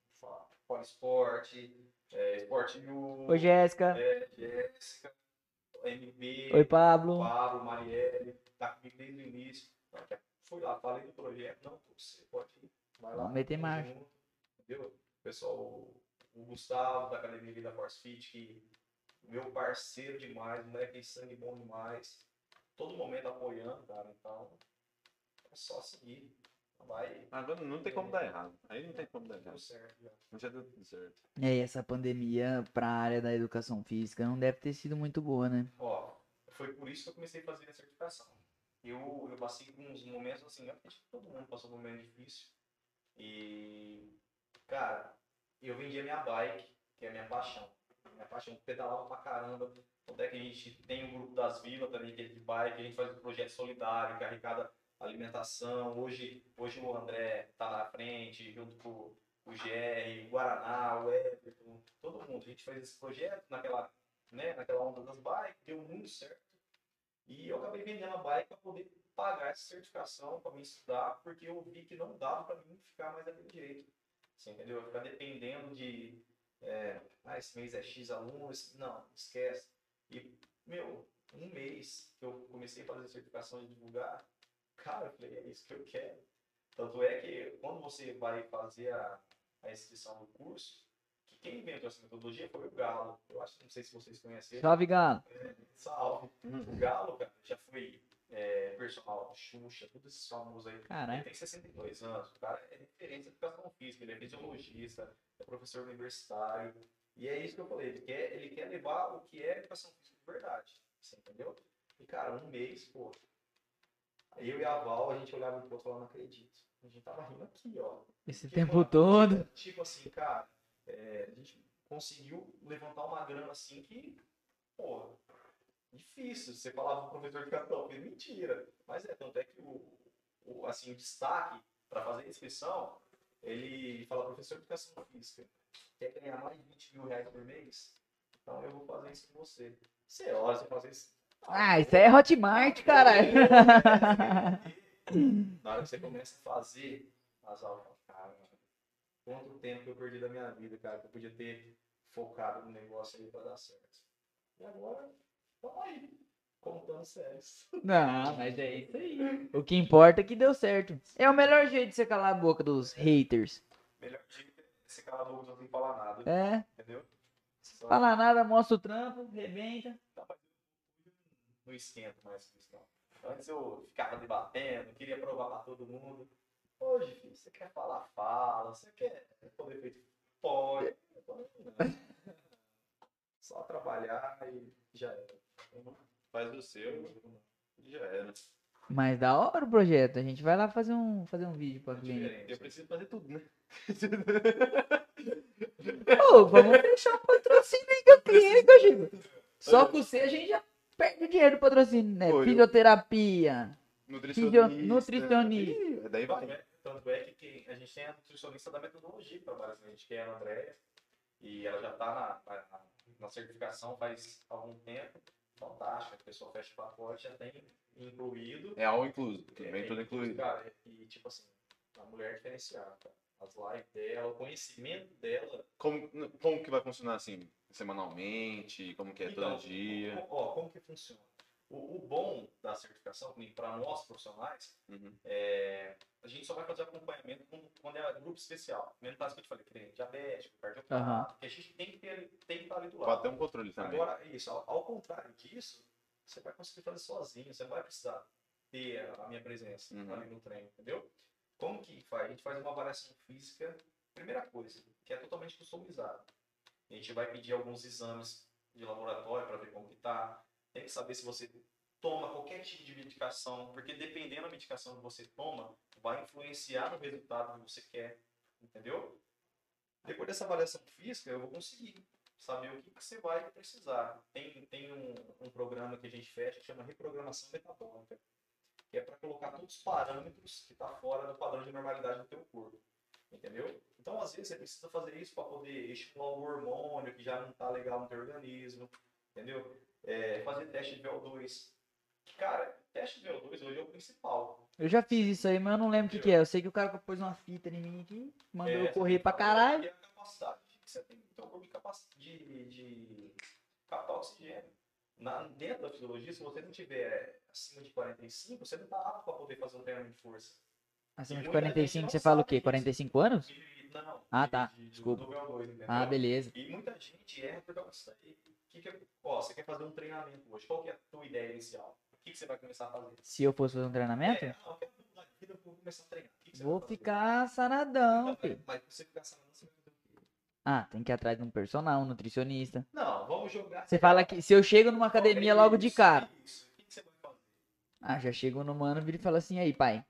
fala esporte, é, esporte U, Oi, Jéssica. é, Jéssica, MB, Oi, Pablo. Pablo, Marielle, tá comigo desde o início. Já Fui lá, falei do projeto. Não, você pode ir. Vai lá. Meter marcha. junto, Entendeu? Pessoal, o- Gustavo da Academia Vida Force Fit, que meu parceiro demais, moleque tem sangue bom demais. Todo momento apoiando, cara. Então, é só seguir. Vai, Agora não tem como dar errado. Aí não tem como dar errado. Não já deu tudo certo. E aí, essa pandemia pra área da educação física não deve ter sido muito boa, né? Ó, foi por isso que eu comecei a fazer a certificação. Eu, eu passei por uns momentos assim, eu acho que todo mundo passou por um momento difícil. E, cara, eu vendia minha bike, que é a minha paixão. Minha paixão, pedalava pra caramba. Tanto é que a gente tem o grupo das vilas também, que é de bike, a gente faz um projeto solidário, que arrecada alimentação. Hoje, hoje o André tá na frente, junto com o GR, o Guaraná, o Everton, todo mundo. A gente fez esse projeto naquela, né, naquela onda das bikes, deu muito certo. E eu acabei vendendo a bike para poder pagar essa certificação, para me estudar, porque eu vi que não dava para mim ficar mais daquele jeito. Você entendeu? Ficar dependendo de. é, ah, esse mês é X alunos. Não, esquece. E, meu, um mês que eu comecei a fazer certificação de divulgar, cara, eu falei, é isso que eu quero. Tanto é que quando você vai fazer a, a inscrição do curso, que quem inventou essa metodologia foi o Galo. Eu acho, não sei se vocês conheceram. Salve, Galo. Salve. O Galo, cara, já foi é, personal, Xuxa, todos esses famosos aí. Caralho. Ele tem 62 anos, o cara é referência de educação física, ele é fisiologista, é professor universitário. E é isso que eu falei, ele quer, ele quer levar o que é educação física de verdade. Você entendeu? E, cara, um mês, pô. Eu e a Val, a gente olhava pro outro e falava, não acredito. A gente tava rindo aqui, ó. Esse tempo todo. Tipo, tipo assim, cara, é, a gente conseguiu levantar uma grana assim que, porra, difícil. Você falava pro professor de cartão, é mentira. Mas é, tanto é que o, o, assim, o destaque para fazer a inscrição, ele fala, professor de educação física, quer ganhar mais de 20 mil reais por mês? Então eu vou fazer isso com você. Você olha, você faz isso. Ah, isso aí é Hotmart, caralho. Na hora que você começa a fazer as aulas, cara, quanto tempo que eu perdi da minha vida, cara, que eu podia ter focado no negócio aí pra dar certo. E agora, tamo aí, contando sérios. Não, mas é isso aí. O que importa é que deu certo. É o melhor jeito de você calar a boca dos haters. Melhor dica é você calar a boca, não tem falar nada, É, entendeu? Só fala nada, mostra o trampo, rebenta. Não esquento mais com isso, não. Antes eu ficava debatendo, queria provar pra todo mundo. Hoje, filho, você quer falar, fala. Você quer poder feito, pode. Só trabalhar e já era. Faz o seu e já era. Mas da hora o projeto. A gente vai lá fazer um, fazer um vídeo pra cliente. Diferente. Eu preciso fazer tudo, né? Ô, vamos fechar o patrocínio aí com a clínica, Chico. Só com você a gente já perde o dinheiro do patrocínio, né? Oi, eu- Fisioterapia. Nutricionista. nutricionista. Ih, Daí Tanto vai. é, tanto é que quem- a gente tem a nutricionista da metodologia que trabalha com a gente, que é a Andréia. E ela já está na, na, na certificação faz algum tempo. Fantástica. A pessoa fecha o pacote, já tem incluído. É all incluso. É, Vem tudo incluído. Cara, e tipo assim, a mulher é diferenciada, cara. As lives dela, o conhecimento dela. Como, como que vai funcionar assim? Semanalmente? Como que é Então, todo dia? Ó, como que funciona? O, o bom da certificação, para nós profissionais, Uhum. é, a gente só vai fazer acompanhamento quando, quando é grupo especial. Mesmo caso que eu te falei, que tem diabético, cardiopata, Aham. que a gente tem que, ter, tem que estar ali do Pode lado. ter um controle também. Agora, isso, ao, ao contrário disso, você vai conseguir fazer sozinho, você não vai precisar ter a, a minha presença Uhum. ali no treino, entendeu? Como que faz? A gente faz uma avaliação física, primeira coisa, que é totalmente customizada. A gente vai pedir alguns exames de laboratório para ver como que tá. Tem que saber se você toma qualquer tipo de medicação, porque dependendo da medicação que você toma, vai influenciar no resultado que você quer, entendeu? Depois dessa avaliação física, eu vou conseguir saber o que, que você vai precisar. Tem, tem um, um programa que a gente fecha que chama reprogramação metabólica, que é para colocar todos os parâmetros que está fora do padrão de normalidade do teu corpo. Entendeu? Então, às vezes, você precisa fazer isso para poder estimular o hormônio que já não está legal no teu organismo. Entendeu? É, fazer teste de VO2. Cara, teste de VO2 hoje é o principal. Eu já fiz isso aí, mas eu não lembro o que, que é. Eu sei que o cara pôs uma fita em mim aqui, mandou É, eu correr pra caralho. É a capacidade que você tem, teu corpo de, de, de captar oxigênio. Na, dentro da fisiologia, se você não tiver acima de 45, você não está apto para poder fazer um treinamento de força. Acima de muita gente 45, não você fala o quê? disso. 45 anos? Não, Ah, de- tá. de- de- Desculpa. do VO2, entendeu? Ah, beleza. E muita gente erra por causa disso aí. Que que é- ó, você quer fazer um treinamento hoje, qual que é a tua ideia inicial? O que, que você vai começar a fazer? Se eu fosse fazer um treinamento, É, ah, eu vou começar a treinar. Vou ficar saradão, Então, filho. mas pra você ficar sarado, você vai? Ah, tem que ir atrás de um personal, um nutricionista. Não, vamos jogar. Você fala que se eu chego numa academia logo de cara. Isso. O que que você vai fazer? Ah, já chego no mano, vira e fala assim, aí, pai.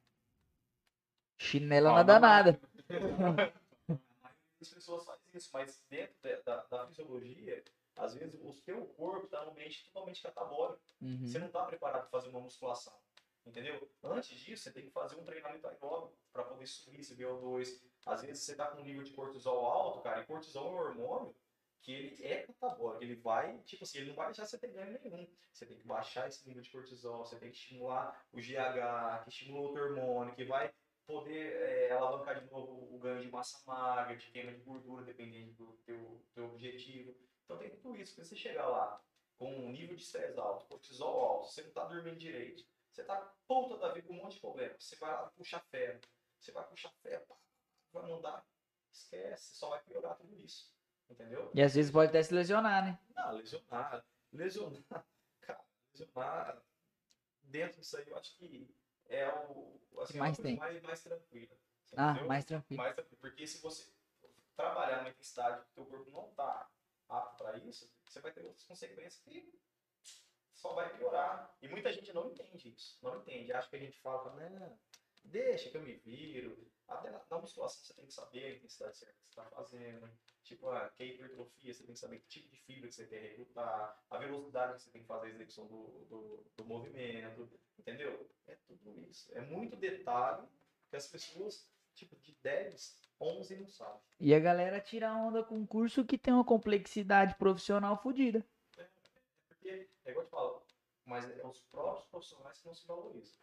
Chinela na danada. As pessoas fazem isso, mas dentro da, da, fisiologia, às vezes o teu corpo está num ambiente totalmente catabólico. Uhum. Você não está preparado para fazer uma musculação. Entendeu? Antes disso, você tem que fazer um treinamento aeróbico para poder subir esse VO2. Às vezes você está com um nível de cortisol alto, cara, e cortisol é um hormônio que ele é catabólico. Ele vai, tipo assim, ele não vai deixar você ter ganho nenhum. Você tem que baixar esse nível de cortisol, você tem que estimular o GH, que estimula outro hormônio, que vai poder é, alavancar de novo o ganho de massa magra, de queima de gordura, dependendo do teu, teu objetivo. Então tem tudo isso. Quando você chegar lá com um nível de estresse alto, cortisol alto, você não está dormindo direito, você está puta da vida com um monte de problema. Você vai lá puxar ferro, você vai puxar ferro, pá, vai mandar, esquece, só vai piorar tudo isso. Entendeu? E às vezes pode até se lesionar, né? Não, lesionar, lesionar, cara, lesionar dentro disso aí, eu acho que é o assim, mais uma coisa tem. mais, mais tranquila. Ah, entendeu? mais tranquilo. mais tranquilo. Porque se você trabalhar numa intensidade que o teu corpo não tá apto para isso, você vai ter outras consequências que só vai piorar. E muita gente não entende isso. Não entende. Acha que a gente fala, né? Deixa que eu me viro. Até na, na musculação você tem que saber a intensidade certa que você está fazendo. Tipo, a que é hipertrofia, você tem que saber que tipo de fibra que você quer recrutar, a velocidade que você tem que fazer a execução do, do, do movimento, entendeu? É tudo isso. É muito detalhe que as pessoas, tipo, de 10, 11 não sabem. E a galera tira onda com um curso que tem uma complexidade profissional fodida. Porque, é igual eu te falo, mas é os próprios profissionais que não se valorizam.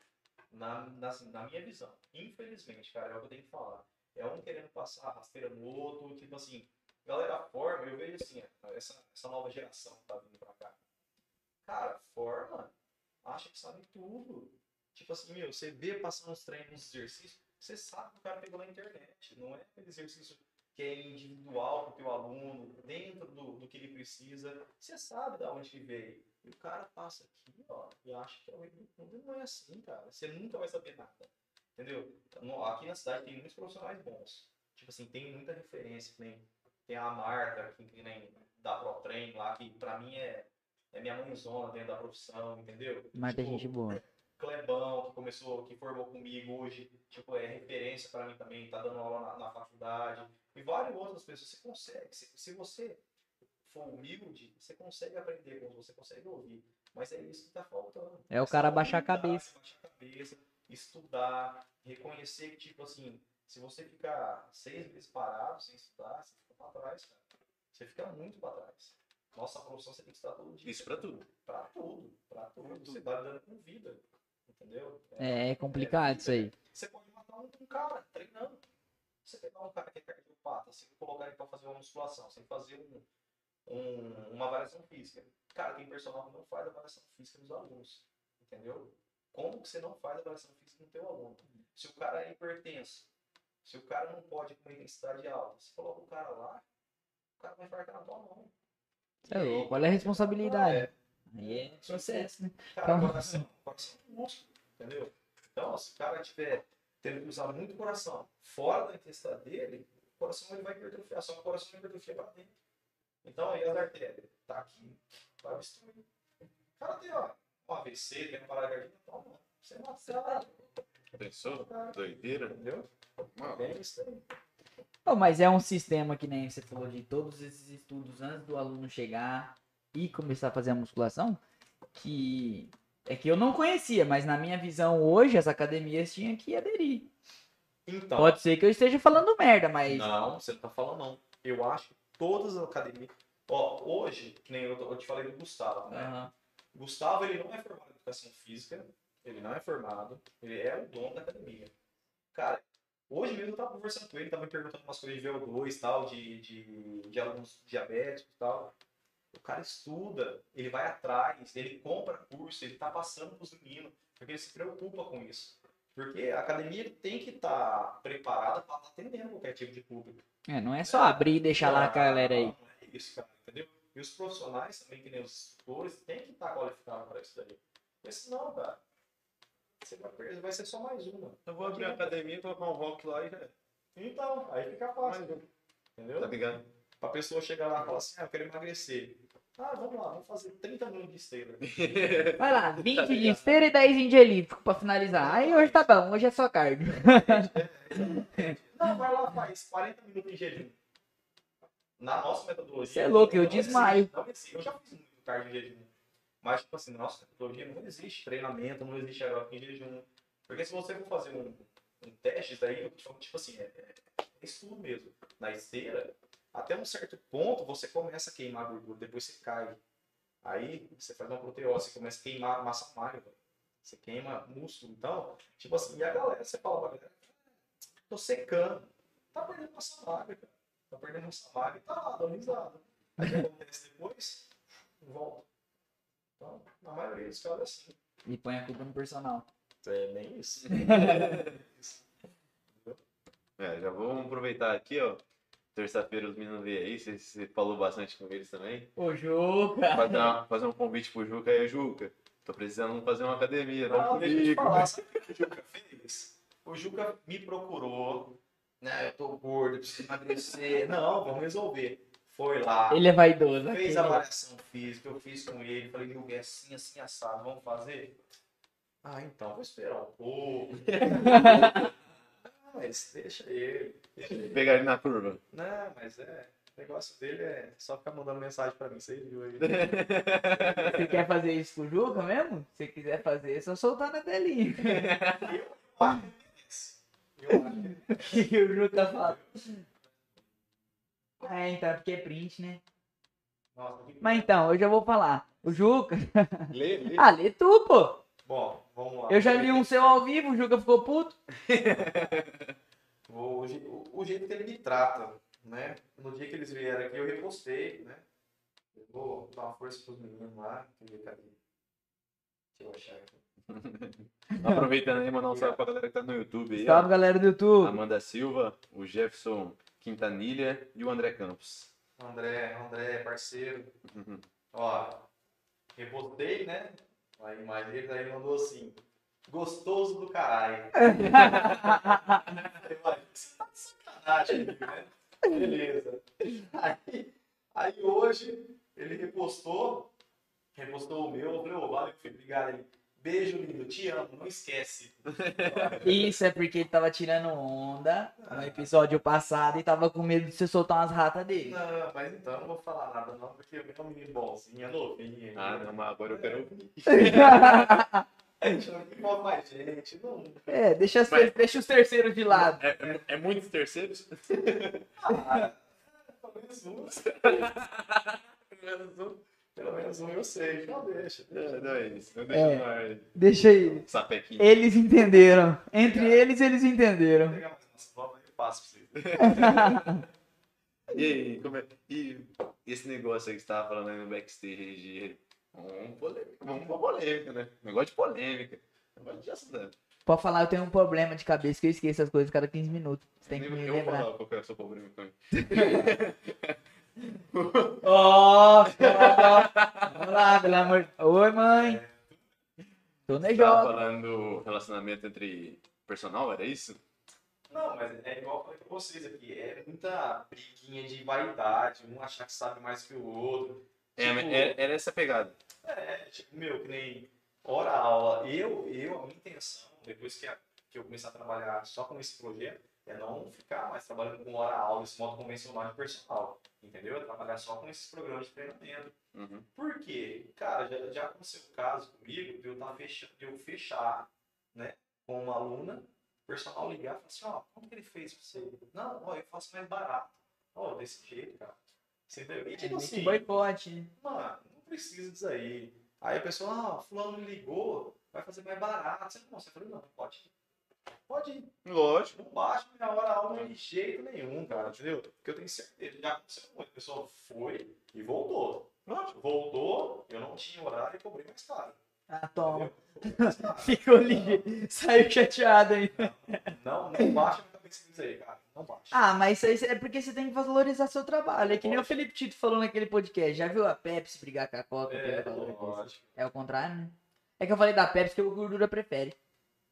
Na, na, na minha visão. Infelizmente, cara, é o que eu tenho que falar. É um querendo passar a rasteira no outro, tipo assim, galera forma, eu vejo assim, essa, essa nova geração que tá vindo pra cá. Cara, forma, acha que sabe tudo. Tipo assim, meu, você vê passando uns treinos, uns exercícios, você sabe que o cara pegou na internet. Não é aquele exercício que é individual pro teu aluno, dentro do, do que ele precisa. Você sabe da onde ele veio. E o cara passa aqui, ó, e acha que é o rei do mundo. Não é assim, cara. Você nunca vai saber nada. Entendeu? No- Aqui na cidade tem muitos profissionais bons. Tipo assim, tem muita referência. nem- tem a Marta, que, que nem da ProTrain lá, que pra mim é, é minha mãezona dentro da profissão, entendeu? Mas tem Tipo, gente boa. Clebão, que começou, que formou comigo hoje, tipo, é referência para mim também, tá dando aula na, na faculdade. E várias outras pessoas. Você consegue, se, se você for humilde, você consegue aprender, com você consegue ouvir. Mas é isso que tá faltando. É o cara baixar a cabeça. Baixar a cabeça, estudar, reconhecer que, tipo assim, se você ficar seis meses parado sem estudar, você pra trás, cara. Você fica muito pra trás. Nossa profissão você tem que estudar todo dia. Isso pra tudo. Pra tudo, pra tudo. Você tá lidando com vida. Entendeu? É, é complicado isso aí. Você pode matar um, um cara treinando. Você pegar um cara que é cardiopata, você colocar ele pra fazer uma musculação, sem fazer um, um- uma avaliação física. Cara, tem personal que não faz avaliação física nos alunos. Entendeu? Como que você não faz avaliação física no teu aluno? Se o cara é hipertenso, se o cara não pode com intensidade alta, você coloca o cara lá, o cara vai infartar na tua mão. É louco, olha a responsabilidade. É, Aí é processo, né? Cara, Então- coração, coração é um músculo, entendeu? Então, se o cara tiver tendo que usar muito o coração fora da intensidade dele, o coração ele vai hipertrofiar, só que o coração vai hipertrofiar para dentro. Então, aí as artérias, tá aqui, vai obstruir. O cara tem, ó, um AVC, tem uma parada cardíaca, então, mano, você mata o cara, Pensou? Doideira. entendeu? Mano, É isso aí. Pô, mas é um sistema que nem você falou de todos esses estudos antes do aluno chegar e começar a fazer a musculação, que é que eu não conhecia, mas na minha visão hoje as academias tinham que aderir. Então, Pode ser que eu esteja falando merda, mas Não, você não tá falando não. Eu acho que todas as academias. Ó, hoje, que nem eu, eu te falei do Gustavo, né? Aham. Gustavo, ele não é formado em educação física, ele não é formado, ele é o dono da academia. Cara, hoje mesmo eu tava conversando com ele, tava me perguntando umas coisas de VO2 e tal, de, de, de alunos diabéticos e tal. O cara estuda, ele vai atrás, ele compra curso, ele tá passando pros meninos, porque ele se preocupa com isso. Porque a academia tem que estar preparada para estar atendendo qualquer tipo de público. É, não é só abrir e deixar lá a galera aí. Não, não é isso, cara, entendeu? E os profissionais também, que nem os instrutores, têm que estar qualificados para isso daí. Porque senão, cara, você vai, perder, vai ser só mais uma. eu vou abrir a academia, colocar um rock lá e já. é. Então, aí fica fácil. Entendeu? Tá ligado? Pra pessoa chegar lá e falar assim, ah, eu quero emagrecer. Ah, vamos lá, vamos fazer 30 minutos de esteira. Vai lá, 20 de esteira e 10 de elíptico pra finalizar. Aí hoje tá bom, hoje é só cardio. Não, vai lá, faz 40 minutos em jejum. Na nossa metodologia. Cê é louco, eu não existe- desmaio. Não existe. Eu já fiz muito cardio em jejum. Mas, tipo assim, na nossa metodologia não existe treinamento, não existe aeróbico em jejum. Porque se você for fazer um, um teste, daí, falo, tipo assim, é, é estudo mesmo. Na esteira, até um certo ponto você começa a queimar gordura, depois você cai. Aí você faz uma proteose, você começa a queimar massa magra. Você queima músculo. Então, tipo assim, e a galera, você fala pra galera, tô secando. Tá perdendo massa magra, cara. Tá perdendo massa magra e tá lá, dando risada. Aí o que acontece depois? Volta. Então, na maioria dos casos é assim. E põe a culpa no personal. É nem isso. É, já vamos aproveitar aqui, ó. Terça-feira os meninos vêm aí, você, você falou bastante com eles também. Ô, Juca! Fazer, uma- fazer um convite pro Juca aí, Juca. Tô precisando fazer uma academia, Não, não te comigo. o que o Juca fez? O Juca me procurou, né? Eu tô gordo, preciso emagrecer. Não, vamos resolver. Foi lá, Ele é vaidoso. fez a avaliação física, eu fiz com ele, falei, Juca, é assim, assim, assado, vamos fazer? Ah, então, vou esperar um pouco. ah, mas deixa ele, deixa ele. Pegar ele na curva. Não, mas é, o negócio dele é só ficar mandando mensagem pra mim, você viu aí. Você quer fazer isso com o Juca mesmo? Se quiser fazer, é só soltar na telinha. Eu acho que que o Juca fala. É, então, é porque é print, né? Nossa, que- Mas então, eu já vou falar. O Juca. Lê, lê. Ah, lê tu, pô. Bom, vamos lá. Eu já li um seu ao vivo, o Juca ficou puto. O, o- o jeito que ele me trata, né? No dia que eles vieram aqui, eu repostei, né? Eu vou dar uma força pros meninos lá. Deixa eu ver, cadê? Deixa eu achar aqui. Aproveitando aí, mandar um salve pra galera que tá no YouTube aí. ó. Salve, galera do YouTube. Amanda Silva, o Jefferson Quintanilha e o André Campos. André, André, parceiro. Ó, repostei, né? A imagem dele, aí ele mandou assim. Gostoso do caralho. Eu falei, você tá de sacanagem, né? Beleza. Aí, aí hoje ele repostou, repostou o meu, eu falei, ô, valeu, filho, obrigado aí. Beijo, lindo, te amo, não esquece. Isso é porque ele tava tirando onda no episódio passado e tava com medo de você soltar umas ratas dele. Não, mas então eu não vou falar nada não, porque eu é um menino bonzinho, é novinho. ainda. Ah, não, mas agora eu quero ouvir. Gente, não... É, deixa, as Mas- deixa os terceiros de lado. É, é, é muitos terceiros? Ah, pelo menos um. pelo menos um. Pelo menos um eu sei, então deixa. É, não é isso. Não É. deixa ar. Deixa aí. Sapequinho. Eles entenderam. Entre eles, eles entenderam. Vou pegar mais umas provas e passo pra você. E aí, como é... E esse negócio aí que você tava falando aí no backstage, vamos, polêmica, vamos pra polêmica, né? Negócio de polêmica. Negócio de assunto. Pode falar, eu tenho um problema de cabeça que eu esqueço as coisas a cada 15 minutos. Você tem que me Eu vou lembrar. falar qual que é o seu problema com Ó, vamos lá, pelo amor de Oi, mãe. Tô na Você falando do relacionamento entre personal, era isso? Não, mas é igual eu falei com vocês aqui. É muita briguinha de vaidade, um achar que sabe mais que o outro. É, Tipo, é- era essa pegada. É, tipo, meu, que nem hora aula. Eu, eu, a minha intenção, depois que, a- que eu começar a trabalhar só com esse projeto, é não ficar mais trabalhando com hora aula, esse modo convencional de personal. Entendeu? É trabalhar só com esses programas de treinamento. Uhum. Por quê? Cara, já, já aconteceu o caso comigo de eu, tava fechando, de eu fechar né, com uma aluna, o personal ligar e falar assim, ó, como que ele fez pra você? Não, ó, eu faço mais barato. Ó, desse jeito, cara. Você entendeu? E tipo É, assim, boicote, né? mano, não precisa disso aí. Aí a pessoa, ah, fulano me ligou, vai fazer mais barato. Você não, você falou, não, pode. Pode ir. Lógico. Não baixa minha hora aula de jeito nenhum, cara, entendeu? Porque eu tenho certeza, já aconteceu muito. A pessoa foi e voltou. Lógico. Voltou, eu não tinha horário e cobrei mais caro. Ah, toma. Ficou ligeiro. Saiu chateado aí. Não, não baixa minha cabeça disso aí, cara. Não baixa. Ah, mas isso aí é porque você tem que valorizar seu trabalho. É que nem o Felipe Tito falou naquele podcast. Já viu a Pepsi brigar com a Coca? é. É o contrário, né? É que eu falei da Pepsi que o gordura prefere.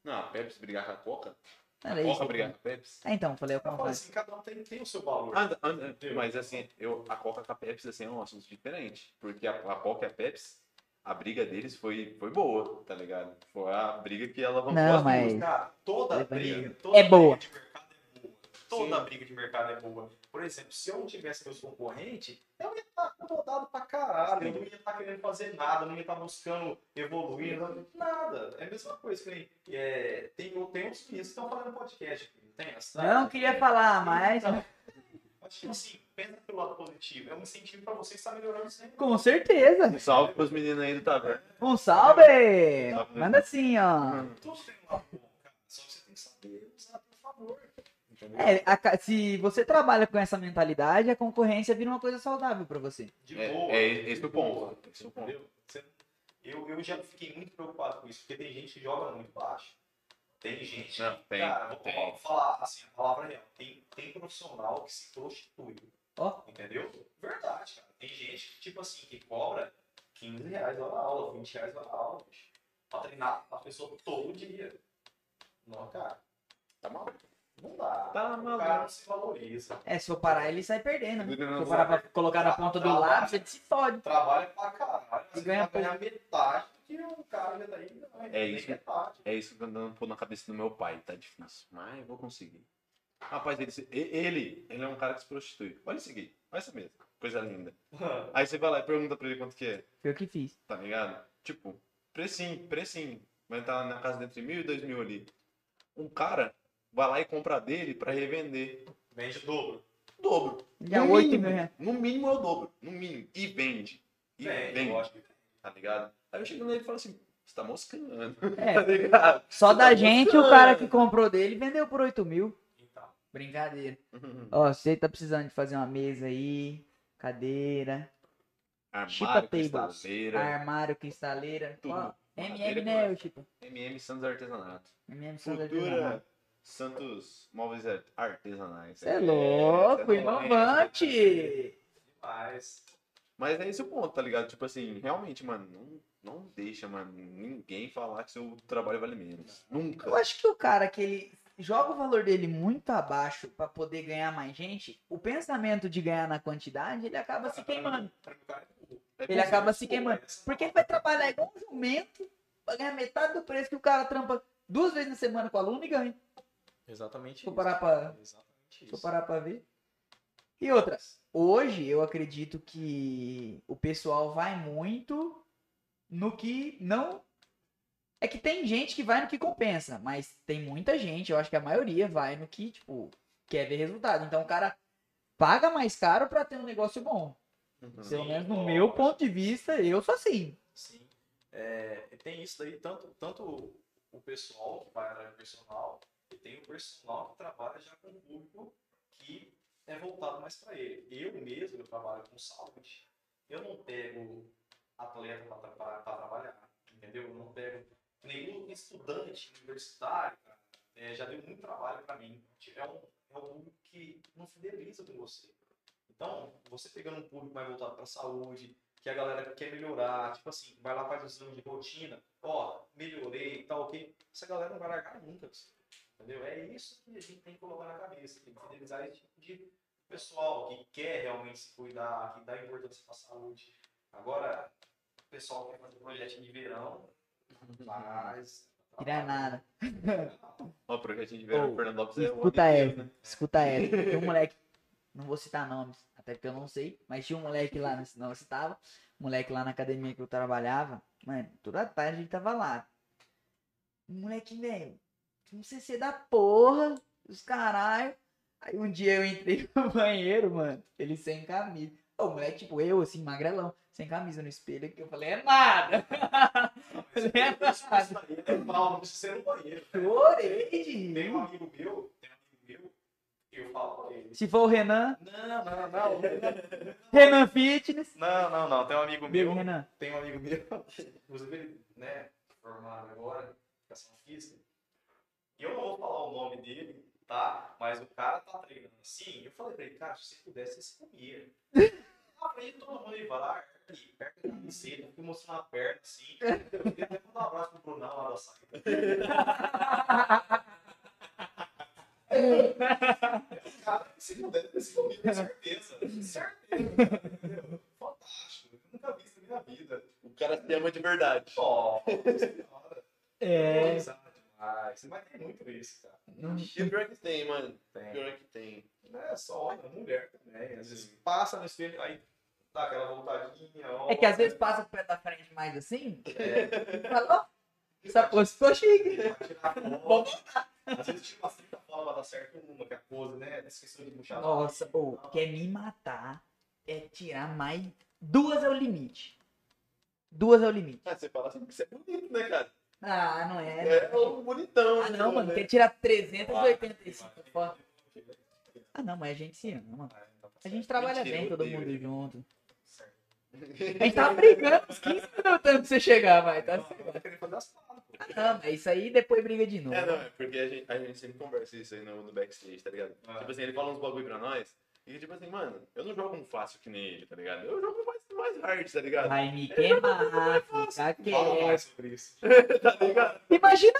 Não, a Pepsi brigar com a Coca? Era A isso. Coca brigar com a Pepsi? Ah, então, falei o Eu falo assim, cada um tem, tem o seu valor. Ah, ah, mas assim, eu, a Coca com a Pepsi assim, é um assunto diferente. Porque a, a Coca e a Pepsi, a briga deles foi, foi boa, tá ligado? Foi a briga que alavancou Não, as mas- duas. Cara, toda briga, toda É boa. briga de mercado é boa. Toda Sim. briga de mercado é boa. Por exemplo, se eu não tivesse meus concorrentes, eu ia estar acomodado pra caralho. Eu não ia estar querendo fazer nada, não ia estar buscando evoluir, não- nada. É a mesma coisa que é, tem, tem meninos que estão fazendo podcast não tem? Essa- Não queria falar, mas. Então, Acho que assim, pensa pelo lado positivo. É um incentivo pra você estar melhorando sempre. Com certeza. Um salve pros meninos aí do Taverna. Um salve! Manda assim, ó. Tudo tem um lado Entendeu? É, a se você trabalha com essa mentalidade, a concorrência vira uma coisa saudável pra você. De É- boa. é de esse o boa, ponto, esse é o ponto. Você- Eu, eu já fiquei muito preocupado com isso, porque tem gente que joga muito baixo. Tem gente. Não, tem, cara, vou tem. falar assim, a palavra real. Tem, tem profissional que se prostitui. Ó. Entendeu? Verdade, cara. Tem gente que, tipo assim, que cobra 15 reais a aula, 20 reais a aula, bicho. Pra treinar a pessoa todo dia. Não, cara. Tá maluco. Não dá. Tá o maluco. cara não se valoriza. É, se for parar, ele sai perdendo. né? Se for parar pra colocar na ponta do lápis, ele se fode. Trabalha pra caralho. E Você ganha vai ganhar metade do que o cara já daí ganha. É isso. Metade. É isso que eu andando pôr na cabeça do meu pai. Tá difícil. Mas eu vou conseguir. Rapaz, ele, ele, ele é um cara que se prostitui. Olha isso aqui. Olha essa mesmo. Coisa linda. Aí você vai lá e pergunta pra ele quanto que é. Foi o que fiz. Tá ligado? Tipo, precinho, precinho. Vai estar na casa de entre mil e dois mil ali. Um cara vai lá e compra dele pra revender. Vende o dobro. O dobro. Já no 8 mínimo, mil reais. No mínimo é o dobro. No mínimo. E vende. E Vende, vende. lógico que Tá ligado? Aí eu chego nele e falo assim, você tá moscando. É. Tá ligado? Só Você da tá gente, o moscando. cara que comprou dele vendeu por 8 mil. Então. Brincadeira. Uhum. Ó, você tá precisando de fazer uma mesa aí, cadeira, Armário, cristaleira, armário, cristaleira. Tudo. Ó, MM, e né, Chipa? MM Santos Artesanato. MM Sandra Futura Santos Móveis Artesanais. Você é louco, é inovante! Mas. Mas é esse o ponto, tá ligado? Tipo assim, realmente, mano, não, não deixa, mano, ninguém falar que seu trabalho vale menos. Nunca. Eu acho que o cara que ele joga o valor dele muito abaixo pra poder ganhar mais gente, o pensamento de ganhar na quantidade, ele acaba se queimando. É. É Ele acaba se- se queimando. Porque ele vai trabalhar igual um jumento pra ganhar metade do preço que o cara trampa duas vezes na semana com o aluno e ganha. Exatamente Se for parar pra, Exatamente se parar pra ver. E outra, hoje eu acredito que o pessoal vai muito no que não. É que tem gente que vai no que compensa, mas tem muita gente, eu acho que a maioria vai no que, tipo, quer ver resultado. Então o cara paga mais caro pra ter um negócio bom. Uhum. Pelo menos no meu ponto de vista, eu sou assim. Sim. É, tem isso daí, tanto, tanto o pessoal que vai na área personal, tem o personal que trabalha já com um público que é voltado mais para ele. Eu mesmo, eu trabalho com saúde. Eu não pego atleta para trabalhar, entendeu? Eu não pego nenhum estudante universitário, é, já deu muito trabalho para mim. É um, é um público que não fideliza com você. Então, você pegando um público mais voltado para saúde, que a galera quer melhorar, tipo assim, vai lá faz o exame de rotina, ó, melhorei, tá ok. Essa galera não vai largar nunca, você, entendeu? É isso que a gente tem que colocar na cabeça, tem que fidelizar esse tipo de pessoal que quer realmente se cuidar, que dá importância para a saúde. Agora, o pessoal quer fazer projeto de verão, faz. Tirar nada. Ó, o projetinho de verão do Fernando Escuta essa, né? escuta essa. Tem um moleque, não vou citar nomes, até porque eu não sei, mas tinha um moleque lá, na- não eu citava, um moleque lá na academia que eu trabalhava, mano, toda tarde ele tava lá. Um moleque, velho, um CC da porra, os caralho. Aí um dia eu entrei no banheiro, mano, ele sem camisa. O moleque, tipo, eu, assim, magrelão, sem camisa no espelho, que eu falei, é nada. Lembra? Isso daí é mal, não precisa ser no banheiro. Chorei de Tem um amigo meu, tem um amigo meu, eu falo pra ele. Se for o Renan, Não, não, não. Renan Fitness. Não, não, não. Tem um amigo meu. Renan. Tem um amigo meu, inclusive né, formado agora, educação física. Eu não vou falar o nome dele, tá? Mas o cara tá treinando assim. Eu falei pra ele, cara, se você pudesse, você comia. De todo mundo, lá, aqui, perto da camiseta, fica mostrando a perna assim. Eu queria até mandar um abraço pro Brunão lá da saída. Cara, se pudesse, você comia, com certeza. Certeza. Entendeu? Fantástico. Eu nunca vi isso na minha vida. O cara se ama de verdade. Ó, senhora. É. Organizado demais. Mas tem muito isso, cara. E o pior que tem, mano. Tem. Pior que tem. Não é só homem, é mulher também. Às vezes passa no espelho, aí dá aquela voltadinha. É que às vezes passa o pé da frente mais assim. Falou? Essa pose ficou chique. Vai tirar foto. Às vezes tira umas 30 fotos pra dar certo uma, que é a pose, né? Esqueceu de puxar. Nossa, ou quer me matar é tirar mais. Duas é o limite. Duas é o limite. Ah, você fala assim porque você é bonito, né, cara? Ah, não é. É o bonitão. Ah, não, mano. né? Quer tirar 385 fotos. Ah, não, mas a gente se ama. A gente trabalha Mentira, bem, todo mundo ele. junto. A gente tava brigando uns 15 minutos antes pra você chegar, vai. Tá. Ah, não, mas isso aí depois briga de novo. É, não, é porque a gente, a gente sempre conversa isso aí no, no backstage, tá ligado? Ah. Tipo assim, ele fala uns bagulho pra nós, e tipo assim, mano, eu não jogo um fácil que nem ele, tá ligado? Eu jogo mais, mais hard, tá ligado? Vai me queimar, fica quieto. mais sobre isso. tá ligado? Imagina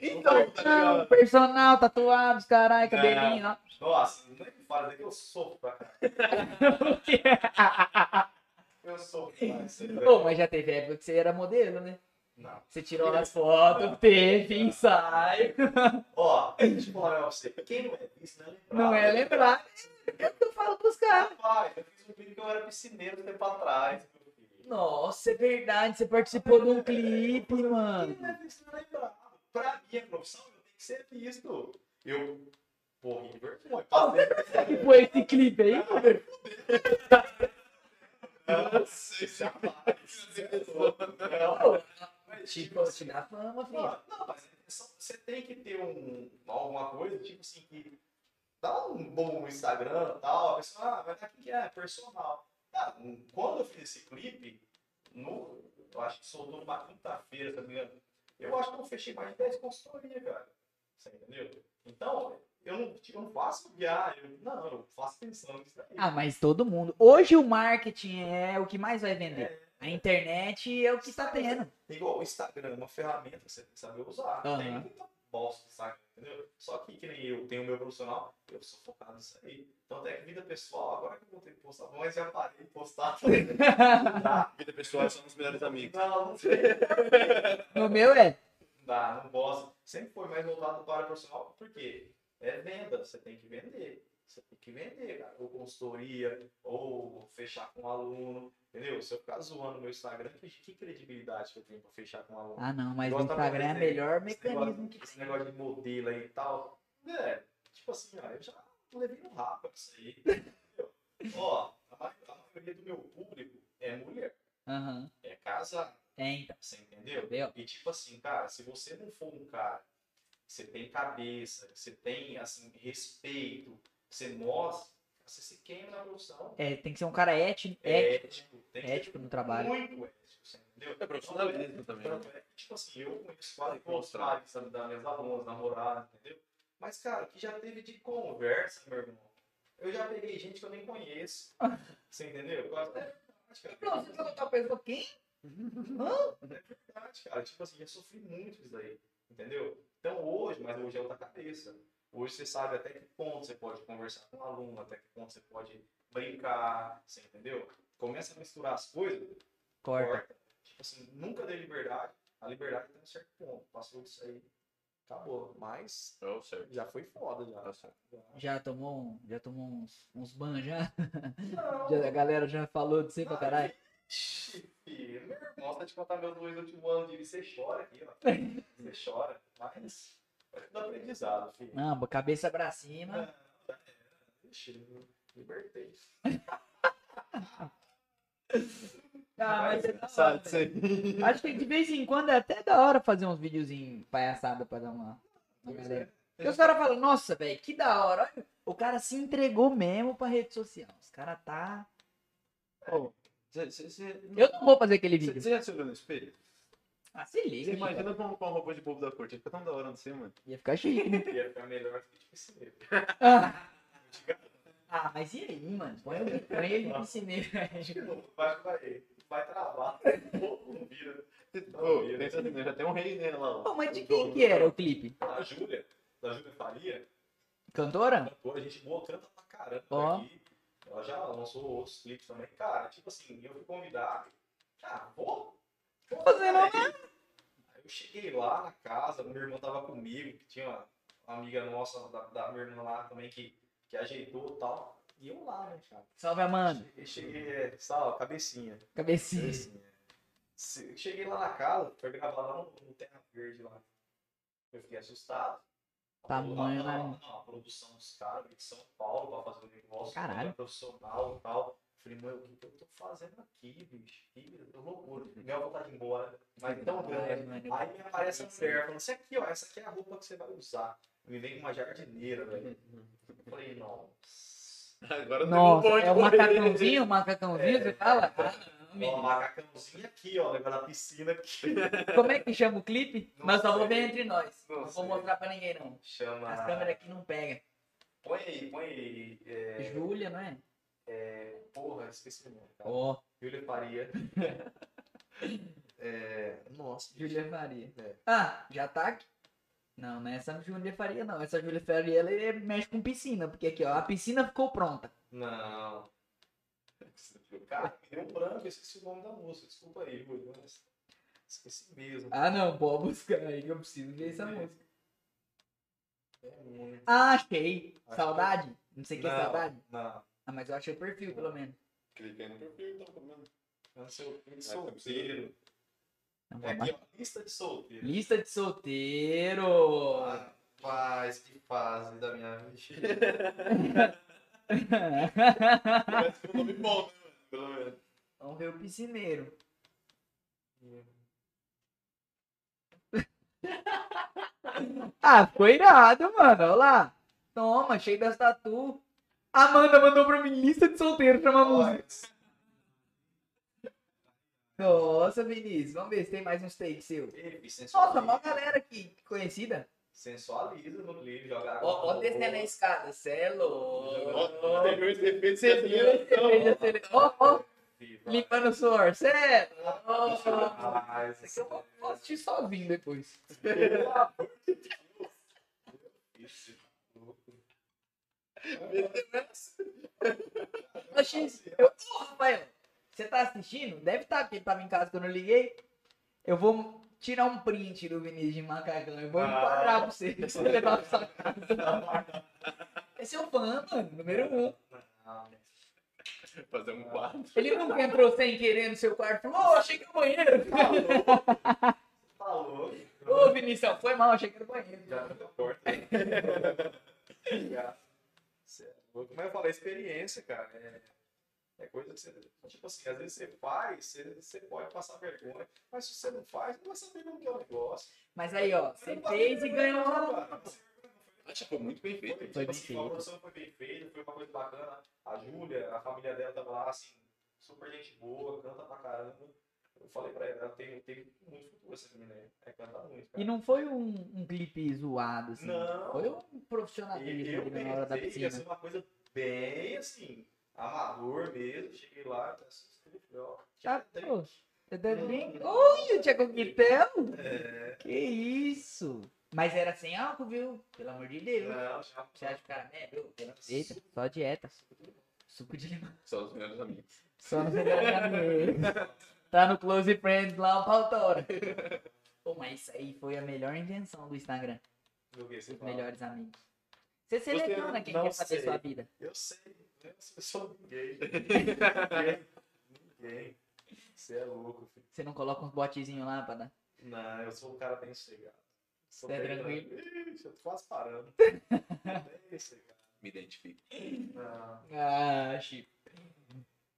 Então, tá ligado? personal, tatuados, caralho, cabelinho. ó. Nossa, não é que fala daqui, eu sofro pra cá. Eu sofro aí, velho. Pô, mas já teve época que você era modelo, né? Não. Você tirou as fotos, teve ensaio. Ó, deixa eu falar pra você. Quem não é isso, não é lembrar. Não é lembrar. É o que eu falo pros caras. Rapaz, eu fiz um clipe que eu era piscineiro um tempo atrás. Nossa, é verdade. Você participou de um clipe, mano. Quem não é visto não é lembrado. Pra minha profissão, eu tenho que ser visto. Eu, porra, de vergonha. Passei Que foi esse clipe aí? Não sei se Não, mas, Tipo, te dá fama, filho. Não, não, mas é você tem que ter um, alguma coisa, tipo assim, que dá um bom no Instagram e tal, a pessoa, ah, quem que é, personal. Ah, quando eu fiz esse clipe, no, eu acho que soltou numa quinta-feira, tá ligado? Eu acho que eu fechei mais de 10 consultorias, cara. Você entendeu? Então, eu não, tipo, eu não faço eu, não, eu faço pensando nisso daí. Ah, mas todo mundo. Hoje o marketing é o que mais vai vender. A internet é o que tá tendo. Igual o Instagram, é uma ferramenta que você tem que saber usar. Aham. Tem muita bosta Instagram, entendeu? Só que, que nem eu tenho o meu profissional, eu sou focado nisso aí. Então, até que vida pessoal, agora que eu vou ter que postar, mas já parei de postar. Dá. Vida pessoal são os melhores amigos. Não, não sei. No meu é. Dá, não gosto. Sempre foi mais voltado para o profissional, porque é venda, você tem que vender. Você tem que vender, cara. Ou consultoria, ou fechar com um aluno, entendeu? Se eu ficar zoando meu Instagram, que, credibilidade que eu tenho para fechar com um aluno? Ah, não, mas o Instagram é o melhor esse mecanismo negócio, que esse tem. negócio de modelo aí e tal. É, tipo assim, ó, eu já levei no rapa isso aí. Ó, a ma- a maioria do meu público é mulher, Aham. é casado, É, então. você entendeu? Entendeu? E tipo assim, cara, se você não for um cara que você tem cabeça, que você tem, assim, respeito, que você mostra, você se queima na profissão. É, tem que ser um cara ético, É ético, ético, tem que ético ser no trabalho. muito ético, você entendeu? É profissionalismo também, né? Tanto é tipo assim, eu conheço quase todos os mostrar. pais sabe, das minhas alunas, namoradas, entendeu? Mas, cara, o que já teve de conversa, meu irmão, eu já peguei gente que eu nem conheço. Você entendeu? É verdade, cara. Você tá pensando quem? É verdade, cara. Tipo assim, já sofri muito disso daí. Entendeu? Então hoje, mas hoje é outra cabeça. Hoje você sabe até que ponto você pode conversar com o aluno, até que ponto você pode brincar, você entendeu? Começa a misturar as coisas, Corta. corta. Tipo assim, nunca dei liberdade. A liberdade tem um certo ponto. Passou disso aí, acabou. Mas já foi foda já. Tá certo. Já. Tomou, um- já tomou uns, uns ban já? Não. Já- A galera já falou de você pra caralho? Filho, meu irmão, te contar meus dois últimos anos de você chora aqui, ó. Você chora, mas é tudo aprendizado, filho. Não, cabeça pra cima. Não, é, Ixi, libertei. Ah, mas é da hora. Acho que de vez em quando é até da hora fazer uns videozinhos palhaçada pra dar uma. é. Porque os caras falam, nossa, velho, que da hora. O cara se entregou mesmo pra rede social. Os caras tá. Pô, Você- você- você- eu não vou fazer aquele vídeo. você já se olhou no espelho? Ah, se liga, Você imagina com, com a roupa de bobo da corte. Fica tão da hora no mano. Ia ficar chique, né? Ia ficar melhor que de piscineiro. Ah, ah, mas e aí, mano? Põe, ele- põe ele de piscineiro. Vai, vai, vai travar. Não vira. Pô, pensa assim, já tem um rei né, lá. ó. Pô, mas de quem que era o clipe? A Júlia, da Júlia Faria, Cantora? cantora, a gente boa, canta pra caramba Ó. aqui. Ela já lançou outros clipes também. Cara, tipo assim, eu fui convidado. Ah, vou. Vou Fazer não, Aí eu cheguei lá na casa, meu irmão tava comigo, que tinha uma, uma amiga nossa da, da minha irmã lá também que, que ajeitou e tal. E eu lá, né, cara? Salve, Amanda. Cheguei, cheguei é, sabe, cabecinha. Cabecinha. cabecinha. Cheguei lá na casa, foi gravar lá no, no Terra Verde lá. Eu fiquei assustado. Tamanho, a- né? a- a produção dos caras de São Paulo pra fazer o negócio, Caralho. profissional e tal. Falei, mano, o que, eu tô fazendo aqui, bicho? Que loucura. Minha vontade de ir embora, mas tão grande. Aí me aparece a mulher falando, assim aqui, ó, essa aqui é a roupa que você vai usar. Me vem com uma jardineira, velho. Eu falei, nossa. Agora tem um Nossa, monte é o de macacãozinho, o macacãozinho, você fala? Não, Ó, macacãozinho aqui, ó, levando a piscina aqui. Como é que chama o clipe? Não Nós só vamos sei. ver entre nós. Não Não vou sei. mostrar pra ninguém, não. Chama. As câmeras aqui não pegam. Põe aí, põe aí. É... Júlia, não é? É, porra, esqueci o nome. Ó, Júlia Faria. É, nossa, Júlia Faria. É. Ah, já tá aqui. Não, não é essa Júlia Faria, não. Essa Júlia Faria, ela é- mexe com piscina. Porque aqui, ó, a piscina ficou pronta. Não. Cara, deu um branco, eu esqueci o nome da música. Desculpa aí, Júlio, mas esqueci mesmo. Ah, não, pode buscar aí que eu preciso ver essa música. É muito. Ah, achei. Acho Saudade? Não sei o que é saudade. Não, Ah, mas eu achei o perfil, pelo menos. Cliquei no perfil, então, pelo menos. não sei o que. tá Solteiro. É aqui, ó, lista de solteiro. Lista de solteiro. Rapaz, que fase da minha vida. Parece que é um nome bom, né? Pelo menos. Vamos ver o piscineiro. Ah, ficou irado, mano. Olha lá. Toma, cheio das tatu. Amanda mandou pra mim lista de solteiro pra uma música. Nossa, Vinícius. Vamos ver se tem mais uns takes seu. Nossa, uma galera aqui conhecida. Sensualiza no clipe, joga água. Ó, ó descendo a escada. Cê é louco. Você viu esse efeito Você viu esse efeito? Ó, ó, limpando o suor. Cê é louco. Isso aqui eu vou- assistir sozinho depois. Isso. Achei. Eu, Ô, Rafael, você tá assistindo? Deve estar, porque ele tava em casa quando eu liguei. Eu vou tirar um print do Vinícius de Macacão. Eu vou Ah. enquadrar pra você. pra você levar pra sua casa. Esse é o fã, mano, número um. Fazer um quadro. Ele nunca entrou sem querer no seu quarto e falou: Ô, achei que era o banheiro. Tá louco. Ô, Vinícius, foi mal, achei que era o banheiro. Já abriu a porta. É. Mas eu falei, experiência, cara. É, é coisa que você. Tipo assim, às vezes você faz, você, você pode passar vergonha. Mas se você não faz, não vai saber como que é o negócio. Mas aí, ó, você fez e ganhou uma. Acho que foi muito bem feito. Foi, Foi tipo bem assim, feito. A produção foi bem feita, foi uma coisa bacana. A Júlia, a família dela tava lá, assim, super gente boa, canta pra caramba. Eu falei pra ela, ela tem, tem muito futuro essa menina aí. É cantar muito, cara. E não foi um, um clipe zoado, assim. Não. Foi um profissionalismo eu na hora da ia piscina. ser uma coisa bem assim, amador mesmo. Cheguei lá, até assustei, falei, ó, Tá, três. Você deve bem. Oi, o Coquetel? É, Que isso? Mas era sem álcool, viu? Pelo amor de Deus. não, já, Você acha que o cara é, viu? Eita, só dieta. Suco de limão. São os melhores amigos. Só no melhor caminho. Tá no Close Friends lá, o pau tora. Pô, mas isso aí foi a melhor invenção do Instagram. do que você Os melhores amigos. Você seleciona quem não quer sei. sua vida. Eu sei, né? eu sou ninguém. ninguém. Ninguém. Você é louco, filho. Você não coloca uns botezinhos lá pra dar. Não, eu sou um cara bem sossegado. Sou Você é bem tranquilo? Ixi, eu tô quase parando. bem sossegado. Me identifico. Não, Ah, Chico.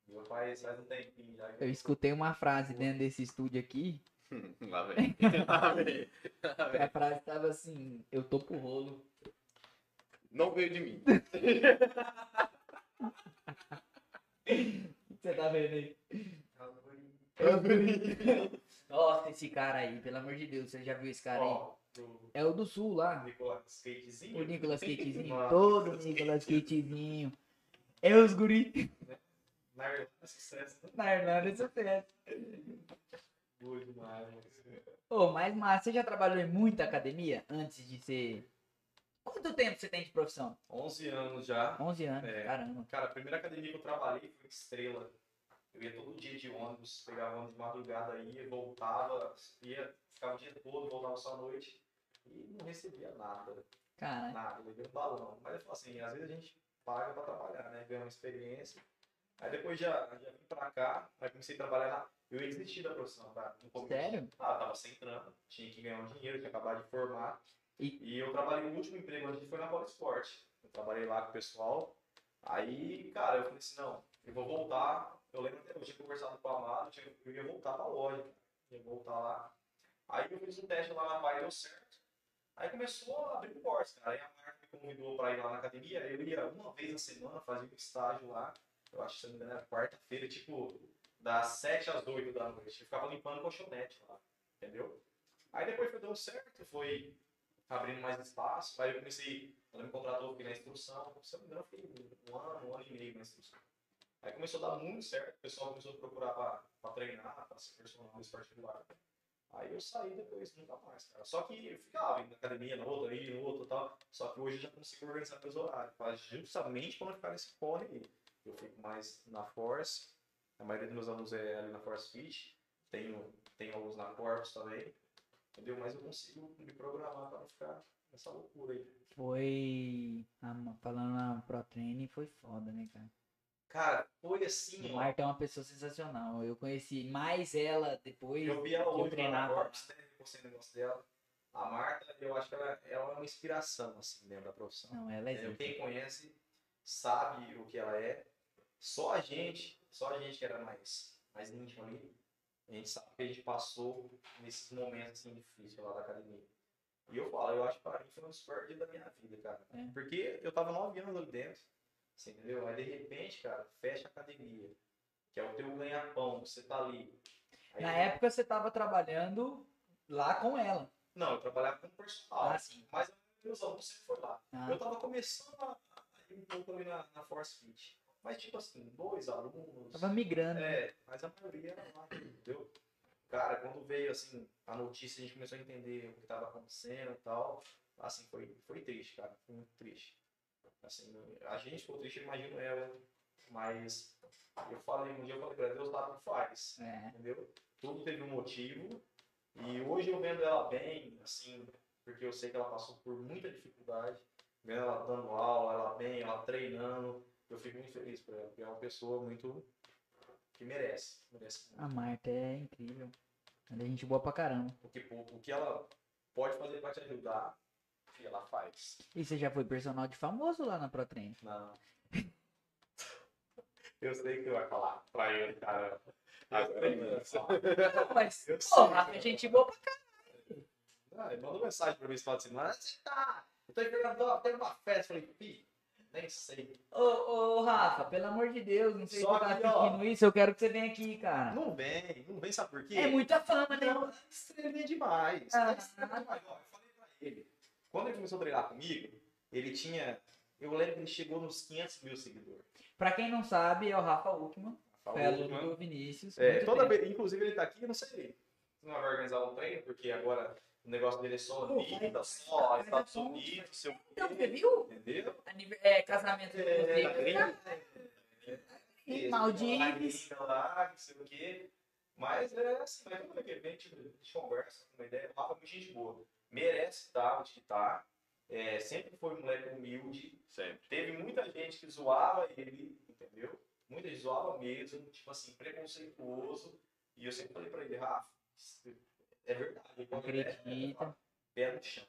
meu pai faz um tempinho já. Eu escutei uma frase dentro desse estúdio aqui. Lá vem. Lá vem. Lá vem. A frase tava assim, eu tô pro rolo. Não veio de mim. O você tá vendo aí? Nossa, esse cara aí, pelo amor de Deus, você já viu esse cara aí? Do É o do sul lá. Nicolas. O Nicolas Cagezinho. Nossa. Todo Nicolas Cagezinho. É os guri. Na Irlanda, sucesso. né? Na Irlanda, é Boa demais. Ô, mas Márcio, você já trabalhou em muita academia antes de ser. Quanto tempo você tem de profissão? 11 anos já. 11 anos, É. caramba. Cara, a primeira academia que eu trabalhei foi Estrela. Eu ia todo dia de ônibus, pegava ônibus de madrugada, ia, voltava, ia, ficava o dia todo, voltava só à noite e não recebia nada, Caralho. nada, levei um balão. Mas eu falo assim, às vezes a gente paga pra trabalhar, né? Ganha uma experiência. Aí depois já, já vim pra cá, aí comecei a trabalhar na. Eu ia desistir da profissão, tá? No começo. Sério? Ah, tava sem trampo, tinha que ganhar um dinheiro, tinha acabado de formar. E- E, eu trabalhei, o último emprego antes foi na Polisport. Eu trabalhei lá com o pessoal. Aí, cara, eu falei assim, não, eu vou voltar. Eu lembro até, eu tinha conversado com o Amado, eu, ia voltar pra loja. Ia voltar lá. Aí eu fiz um teste lá na Pai, deu certo. Aí começou a abrir portas, cara. Aí a marca me convidou pra ir lá na academia. Eu ia uma vez na semana, fazia um estágio lá. Eu acho que era quarta-feira, tipo, das 7 às 8 da noite. Eu ficava limpando colchonete lá, entendeu? Aí depois foi dando certo, foi abrindo mais espaço. Aí eu comecei, ela me contratou, fiquei na instrução. Se eu não me engano, fiquei um ano, um ano e meio na instrução. Aí começou a dar muito certo, o pessoal começou a procurar pra treinar, pra ser personal nesse particular. Aí eu saí depois, nunca mais, cara. Só que eu ficava na academia, no outro, aí, no outro e tal. Só que hoje eu já consigo organizar meus horários, pra justamente pra não ficar nesse corre aí. Eu fico mais na Force, a maioria dos meus alunos é ali na Force Fit, tenho, tenho alguns na Corpus também, entendeu? Mas eu consigo me programar pra não ficar nessa loucura aí. Foi. ah, falando na Pro Training, foi foda, né, cara? Cara, foi assim, A ó. Marta é uma pessoa sensacional. Eu conheci mais ela depois Eu vi ela hoje na. Corpus, né? Eu postei o negócio dela. A Marta, eu acho que ela, ela é uma inspiração, assim, dentro da profissão. Não, ela é zica. Quem conhece sabe o que ela é. Só a gente, só a gente que era mais, mais íntimo ali, a gente sabe que a gente passou nesses momentos assim difíceis lá da academia. E eu falo, eu acho que para mim foi um dos piores dias da minha vida, cara. É. Porque eu tava nove anos ali dentro, você entendeu? Aí de repente, cara, fecha a academia, que é o teu ganha-pão, você tá ali. Aí- Na época você tava trabalhando lá com ela. Não, eu trabalhava como personal, Ah, sim. mas alunos sempre foi lá. Ah, Eu tava começando a, um pouco ali na, na Force Fit. Mas, tipo assim, dois alunos. tava migrando. É, mas a maioria era lá? Cara, quando veio, assim, a notícia, a gente começou a entender o que tava acontecendo e tal. Assim, foi, foi triste, cara. Foi muito triste. Assim, a gente ficou triste, imagino ela. Mas eu falei, um dia eu falei pra Deus sabe o que faz É. entendeu? Tudo teve um motivo. E hoje eu vendo ela bem, assim, porque eu sei que ela passou por muita dificuldade. Vendo ela dando aula, ela bem, ela treinando, eu fico muito feliz por ela, porque é uma pessoa muito que merece. Merece muito. A Marta é incrível. Ela é gente boa pra caramba. Porque pô, o que ela pode fazer pra te ajudar, ela faz. E você já foi personal de famoso lá na Pro Training? Não. Eu sei que vai falar pra ele, cara. Agora não. mas, Eu sei, é gente boa pra caramba. Ah, ele mandou mensagem pra mim esse final de semana. Você tá? Eu tô esperando ter uma festa. Eu falei, pi, nem sei. Ô, ô, Rafa, pelo amor de Deus, não sei se Só você tá ó. assistindo isso, eu quero que você venha aqui, cara. Não vem, não vem, sabe por quê? É muita fama, né? Não, estrelinha demais. Ah. Estrelinha demais. Ó, eu falei pra ele. Quando ele começou a treinar comigo, ele tinha. Eu lembro que ele chegou nos 500 mil seguidores. Pra quem não sabe, é o Rafa aluno mano. do Vinícius. É, toda tempo. vez, inclusive ele tá aqui, eu não sei se não vai organizar um treino, porque agora o negócio dele é vai- só Estados vai- Unidos, seu Então, você viu? entendeu? É, casamento do É, Maldivas. uma lá, não sei o quê. Mas é assim, mas vem, tipo, a gente conversa, com uma ideia. O Rafa é muito gente boa. Merece estar onde que tá. É, sempre foi um moleque humilde. Sempre. Teve muita gente que zoava ele, entendeu? Muita gente zoava mesmo, tipo assim, preconceituoso. E eu sempre falei pra ele, Rafa, é verdade. É, Acredita. pé no chão.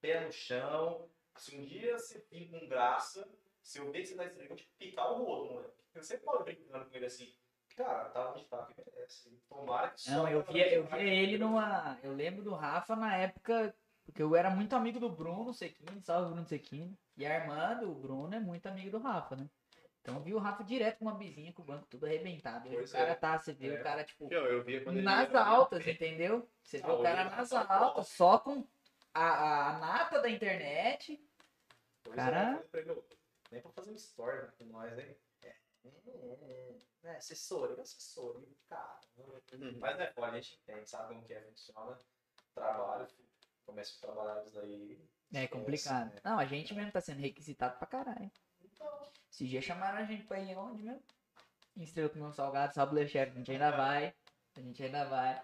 Pé no chão. Se um dia você vir com graça, se eu ver que você tá estranho, eu te picar o rodo, moleque. Eu sempre falo brincando com ele assim, cara, tá onde tá, que merece. Tomara que Não, eu via, eu via ele numa. Eu lembro do Rafa na época, porque eu era muito amigo do Bruno Sequini, salve Bruno Sequini. E a irmã do Bruno é muito amigo do Rafa, né? Então eu vi o Rafa direto com uma bizinha com o banco tudo arrebentado. Hoje Pois o cara é. tá, você vê É. o cara, tipo, Eu, eu via quando ele nas ia- altas, entendeu? Você vê Ah, o cara nas altas, só com a, a, nata da internet. Pois Cara. é, eu ele, "Ô, nem pra fazer um story né, com nós, hein? É, é, é, é, assessoria, assessoria, cara. Uhum. Mas né, pô, a gente entende, sabe como que é, funciona. Trabalho, começa a trabalhar isso daí. É complicado. né? Não, a gente mesmo tá sendo requisitado pra caralho. Então, Esses dias chamaram a gente pra ir onde mesmo? Em Estrela com meu salgado, sabe, chefe? A gente ainda vai. A gente ainda vai.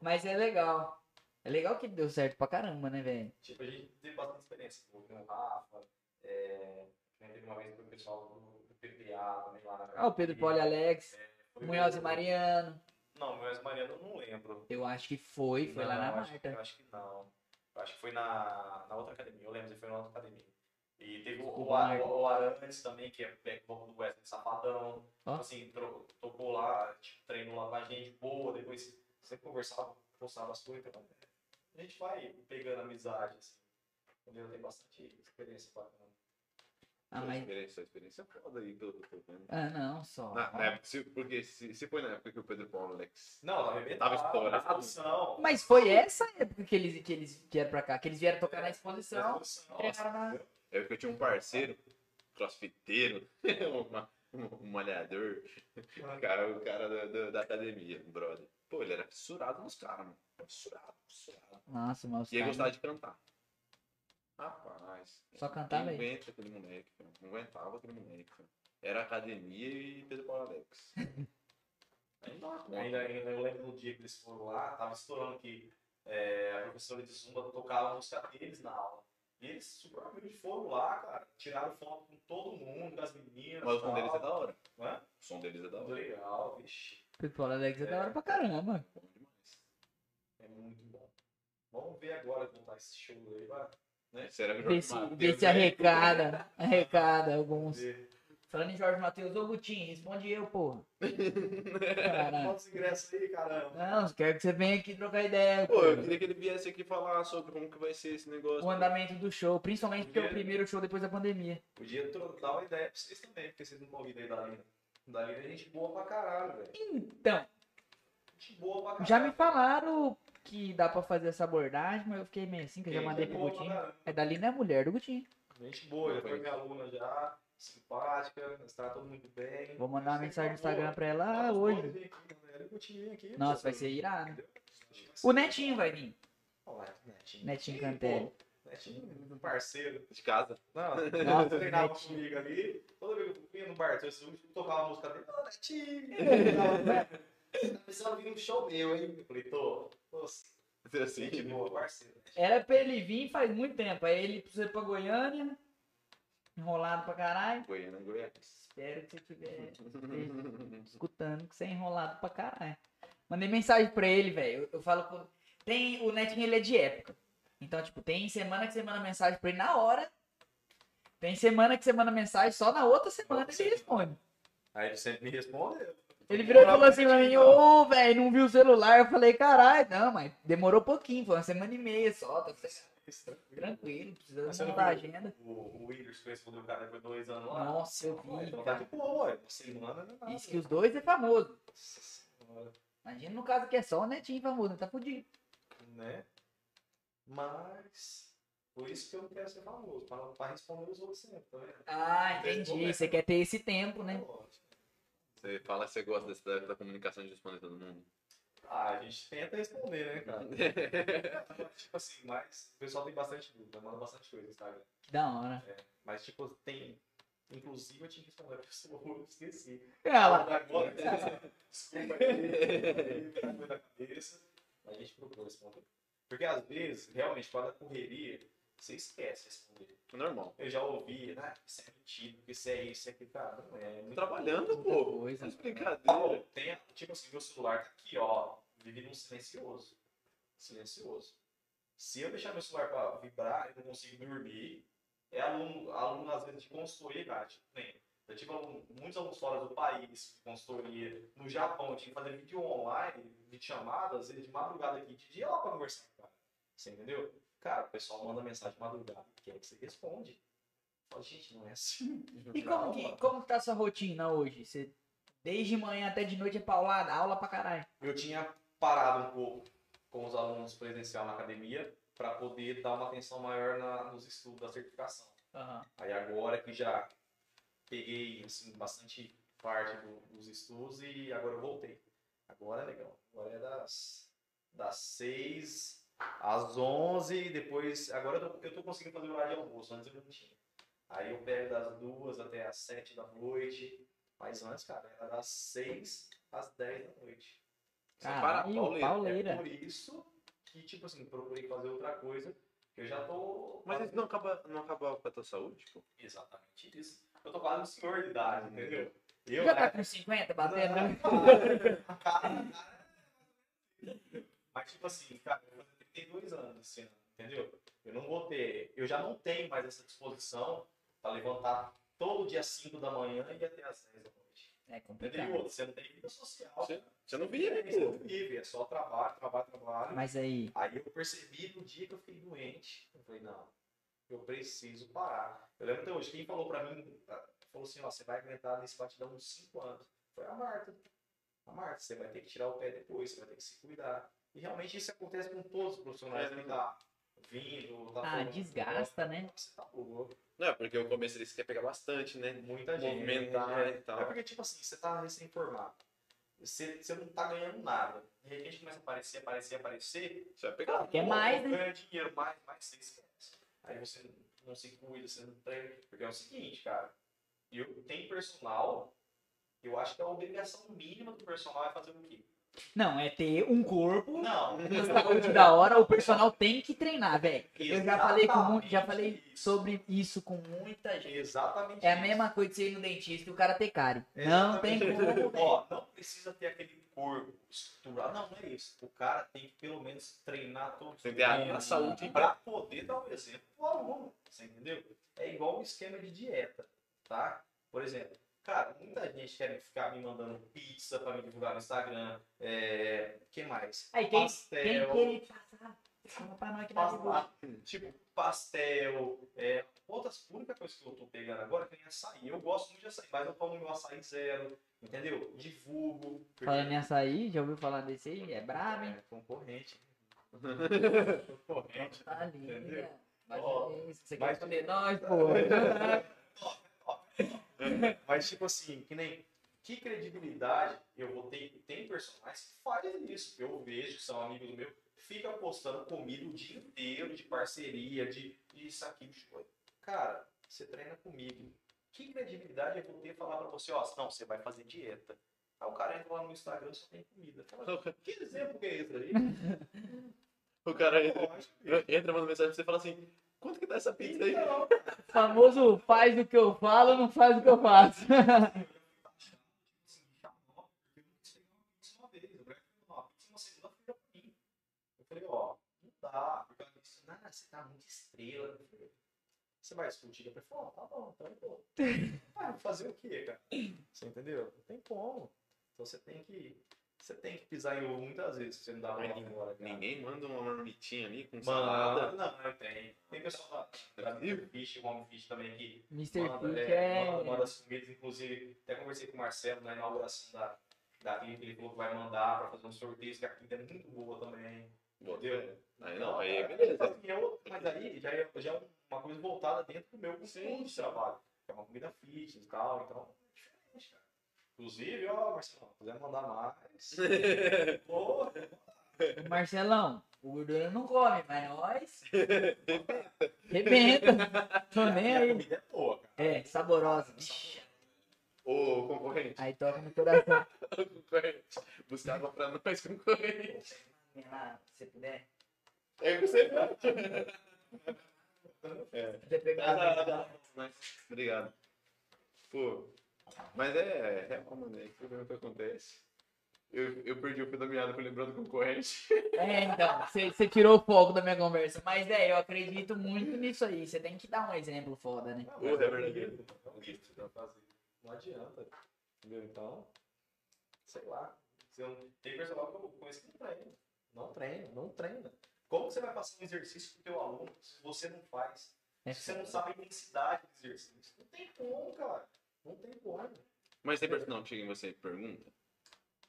Mas é legal. É legal que deu certo pra caramba, né, velho? tipo, a gente teve bastante experiência com o Rafa, é, teve uma vez com o pessoal do, do PPA também lá na Ah, o Pedro Poli Alex, Foi Munhoz e Mariano. Não, Munhoz e Mariano eu não lembro. Eu acho que foi, foi lá Não, na eu acho, Marta. Eu acho que não. Eu acho que foi na, na outra academia. Eu lembro foi na outra academia. E teve o, Desculpa, o, o Arantes também, que é backbone do Wesley Safadão. Ó. Tipo assim, tocou lá, tipo, treinou lá com a gente, boa. Depois você conversava, postava as coisas. então, A gente vai pegando amizade, assim. Entendeu? Tem bastante experiência bacana. Ah, mas. experiência, experiência é foda aí, pelo que eu tô vendo. Ah, não, só. Na, na época, se, porque se, se foi na época que o Pedro Paulo Alex. Não, tava bebendo. Tava estourado. Mas foi essa época que eles, que eles vieram pra cá, que eles vieram tocar na exposição. Treinaram na- É porque eu tinha um parceiro, crossfiteiro, um malhador. O cara, o cara da, da, da academia, o brother. Pô, ele era fissurado nos caras, mano. Fissurado, fissurado. Nossa, mas E ele gostava de cantar. Rapaz. só cantava Não aí. aguenta aquele moleque, cara. Não aguentava aquele moleque, cara. Era academia e Pedro Paulo Alex. Não. Ainda, ainda eu lembro no dia que eles foram lá, tava estourando que é, a professora de Zumba tocava a música deles na aula. E eles super foram lá, cara. Tiraram foto com todo mundo, das meninas. Mas o som deles é da hora. Hã? O som deles é da hora. Legal, vixe. People Alex é da hora pra caramba. Bom demais. É muito bom. Vamos ver agora como tá esse show aí, vai. Será que o Vê se, vê se é- arrecada. Arrecada alguns. ver. Falando em Jorge Matheus, ô Gutinho, responde eu, porra. Caralho. Quantos ingressos aí, caramba? Não, quero que você venha aqui trocar ideia. Pô, eu pô. queria que ele viesse aqui falar sobre como que vai ser esse negócio. O andamento do show, principalmente porque é o primeiro show depois da pandemia. Podia dar uma ideia pra vocês também, porque vocês não estão ouvindo aí da Lina. Da Lina é gente boa pra caralho, velho. Então, Gente boa pra caralho. já me falaram que dá pra fazer essa abordagem, mas eu fiquei meio assim, que eu já mandei pro boa pra Gutinho. É dali, não é mulher do Gutinho. Gente boa, já foi minha aluna já, simpática, está todo muito bem. Vou mandar uma mensagem no. Instagram pra ela ah, hoje. aqui, Nossa, vai ser irado. O Netinho vai vir. Olha, Netinho. Netinho Cantelli. Netinho, parceiro. De casa. Não, Nossa, treinava Netinho. comigo ali, toda vez que eu ia no bar, eu tocava a música dele, ô Netinho! Tá precisando vir um show meu, hein? Eu falei, tô. Nossa, Assim. boa, parceiro. Era pra ele vir faz muito tempo. Aí ele precisa ir pra Goiânia. Enrolado pra caralho. Goiânia, Goiás. Espero que você estiver escutando que você é enrolado pra caralho. Mandei mensagem pra ele, velho. Eu, eu falo com. Tem. O Netinho ele é de época. Então, tipo, tem semana que você manda mensagem pra ele na hora. Tem semana que você manda mensagem, só na outra semana ele responde. Aí ele sempre me responde. Ele virou e falou assim pra mim, ô, velho, não viu o celular. Eu falei, caralho, não, mas demorou pouquinho, foi uma semana e meia só, tá tranquilo, precisa Mas você não montar a viu agenda. O, o que respondeu o cara depois de dois anos lá. Nossa, eu vi, Então cara. tá de boa. Uma semana não é nada. Que os dois é famoso. Nossa senhora. Imagina no caso que é só o netinho famoso, tá fudido. Né? Mas. Por isso que eu não quero ser famoso. Pra, pra responder os outros sempre, tá vendo? Ah, entendi. Você quer ter esse tempo, né? É lógico. Você fala que você gosta dessa, da, da comunicação de responder todo mundo. Ah, a gente tenta responder, né, cara? tipo assim, mas o pessoal tem bastante dúvida, manda bastante coisa no Instagram. Que da hora. Mas, tipo, tem. Inclusive, eu tinha que responder a pessoa, eu esqueci. Ela. Agora, desculpa aí, cabeça. A gente procura responder. Porque às vezes, realmente, quando a correria, você esquece de responder. Normal. Eu já ouvi, né? Isso é mentira, porque isso é isso, é aquilo, cara. Não é. muito Trabalhando, pô. coisa. Faz brincadeira. Tem, tipo assim, meu celular tá aqui, ó. Vive num silencioso. Silencioso. Se eu deixar meu celular pra vibrar, eu não consigo dormir. É aluno, aluno às vezes, de consultoria, cara. Tipo, nem. Eu tive aluno- muitos alunos fora do país, consultoria. No Japão, eu tinha que fazer vídeo online, vídeo chamada, às vezes de madrugada aqui, de dia lá pra conversar, cara. Você entendeu? Cara, o pessoal manda mensagem de madrugada, quer que você responde. Fala, gente, não é assim. E como que, como que tá a sua rotina hoje? Você, desde manhã até de noite é paulada, aula pra caralho. Eu tinha parado um pouco com os alunos presencial na academia para poder dar uma atenção maior na- nos estudos da certificação. Aí agora que já peguei assim, bastante parte do- dos estudos e agora eu voltei. Agora é legal. Agora é das, das 6 às 11 e depois. Agora eu tô, eu tô conseguindo fazer o horário de almoço, antes eu não tinha. Aí eu pego das 2 até as 7 da noite. Mas antes, cara, era das 6 às 10 da noite. Caralho, pauleira. pauleira. É por isso que, tipo assim, procurei fazer outra coisa. que Eu já tô. Mas isso não acaba, não acaba com a tua saúde, pô. Exatamente isso. Eu tô quase um senhor de idade, entendeu? Eu, Já né? tá com 50 batendo? Mas, tipo assim, cara, eu vou fazer 32 anos ano, entendeu? Eu não vou ter. Eu já não tenho mais essa disposição pra levantar todo dia 5 da manhã e até às 10 da noite. É complicado. outra, Você não tem vida social. Você-. Você não É, vive, Você não vive, é só trabalho, trabalho, trabalho. Mas aí, Aí eu percebi no dia que eu fiquei doente, eu falei, não, eu preciso parar. Eu lembro até hoje, quem falou pra mim, ah, falou assim, ó, você vai aguentar nesse batidão uns 5 anos. Foi a Marta. A Marta, você vai ter que tirar o pé depois, você vai ter que se cuidar. E realmente isso acontece com todos os profissionais É, que da vindo. Tá Ah, desgasta, né? Você tá louco. Não, é porque o começo ele quer pegar bastante, né? Muita gente. Movimentar é. e tal. É porque, tipo assim, você tá recém-formado. Você, você não tá ganhando nada. De repente começa a aparecer, aparecer, aparecer. Você vai pegar. Quer Pô, mais, né? Ganha dinheiro, mais, mais você esquece. Aí você não se cuida, você não treina. Porque é o seguinte, cara. Eu tenho personal. Eu acho que a obrigação mínima do personal é fazer o quê? Não, é ter um corpo, Não. saúde da hora, o personal tem que treinar, velho. Eu já falei com muito, já falei isso. sobre isso com muita gente. Exatamente É a isso. mesma coisa de você ir no dentista e o cara ter cárie. Não tem como. Ó, não precisa ter aquele corpo estruturado. Não, não é isso. O cara tem que pelo menos treinar todos a- dias saúde pra poder dar um exemplo pro aluno. Você entendeu? É igual um esquema de dieta, tá? Por exemplo, cara, muita gente quer ficar me mandando pizza pra me divulgar no Instagram. É. que mais? Aí quem, Pastel. quem querer passar, fala pra nós que Pastel, tipo, pastel, é, outras, a única coisa que eu tô pegando agora é que nem açaí. Eu gosto muito de açaí, mas eu tomo meu açaí zero, entendeu? Divulgo. porque- Falando em açaí, já ouviu falar desse aí? É brabo, hein? É, concorrente. concorrente. Tá Ó, é isso, você mas- quer foder nós, pô. Mas tipo assim, que nem que credibilidade eu vou ter. Tem personagens que fazem isso. Eu vejo que são amigos meus, fica postando comida o dia inteiro, de parceria, de, isso aqui. Cara, você treina comigo. Que credibilidade eu vou ter falar pra você, ó, não, você vai fazer dieta. Aí o cara entra lá no Instagram só tem comida. Fala, que exemplo que é esse aí? O cara entra, entra manda mensagem pra você e fala assim: quanto que tá essa pizza aí? Famoso faz o que eu falo, não faz o que eu faço. Dá. Porque ela disse, você tá muito estrela. Você vai discutir? Eu falei, ó, tá bom, então eu vou. Ah, fazer o quê, cara? Você entendeu? Não tem como. Então você tem que. Você tem que pisar em ovo muitas vezes, se você não dá Mas bola fora, cara. Ninguém manda uma marmitinha ali com Mano, salada. não, não tem. Tem pessoal da. Fish, o Homem Fish também que Mr. manda, Fish é, é. manda, as comidas, inclusive, até conversei com o Marcelo na inauguração da, da clínica, ele falou que vai mandar para fazer um sorteio, que a clínica é muito boa também. Entendeu? fé. Aí não, aí é, é beleza. é mas aí já é, já é uma coisa voltada dentro do meu conceito de trabalho. É uma comida fitness e tal, então é diferente, cara. Inclusive, ó, Marcelo, se quiser mandar mais. Porra, O Marcelão, o gordura não come, mas nós. Rebenta. Tô nem a aí. comida é boa, cara. É, saborosa. Ô, concorrente. Aí toca no coração. concorrente. Buscava pra nós concorrente. Lá, se você puder. É você. É. Você pegar. Ah, ah, ah, mas, Obrigado. Pô, mas é, é real, mano. É isso mesmo que acontece. Eu, eu perdi o fio da meada por lembrando do concorrente. É, então, você você tirou o foco da minha conversa. Mas é, eu acredito muito nisso aí. Você tem que dar um exemplo foda, né? Não, Pô, mas é é verdade. bonito, é fazendo. Não adianta. Entendeu? Então, sei lá. Você não... Tem personal que eu conheço que não treina. Não treina, não treina. Como você vai passar um exercício pro teu aluno se você não faz? É Se você não sabe a intensidade do exercício? Não tem como, cara. Não tem como. Mas tem personal que chega em você e pergunta?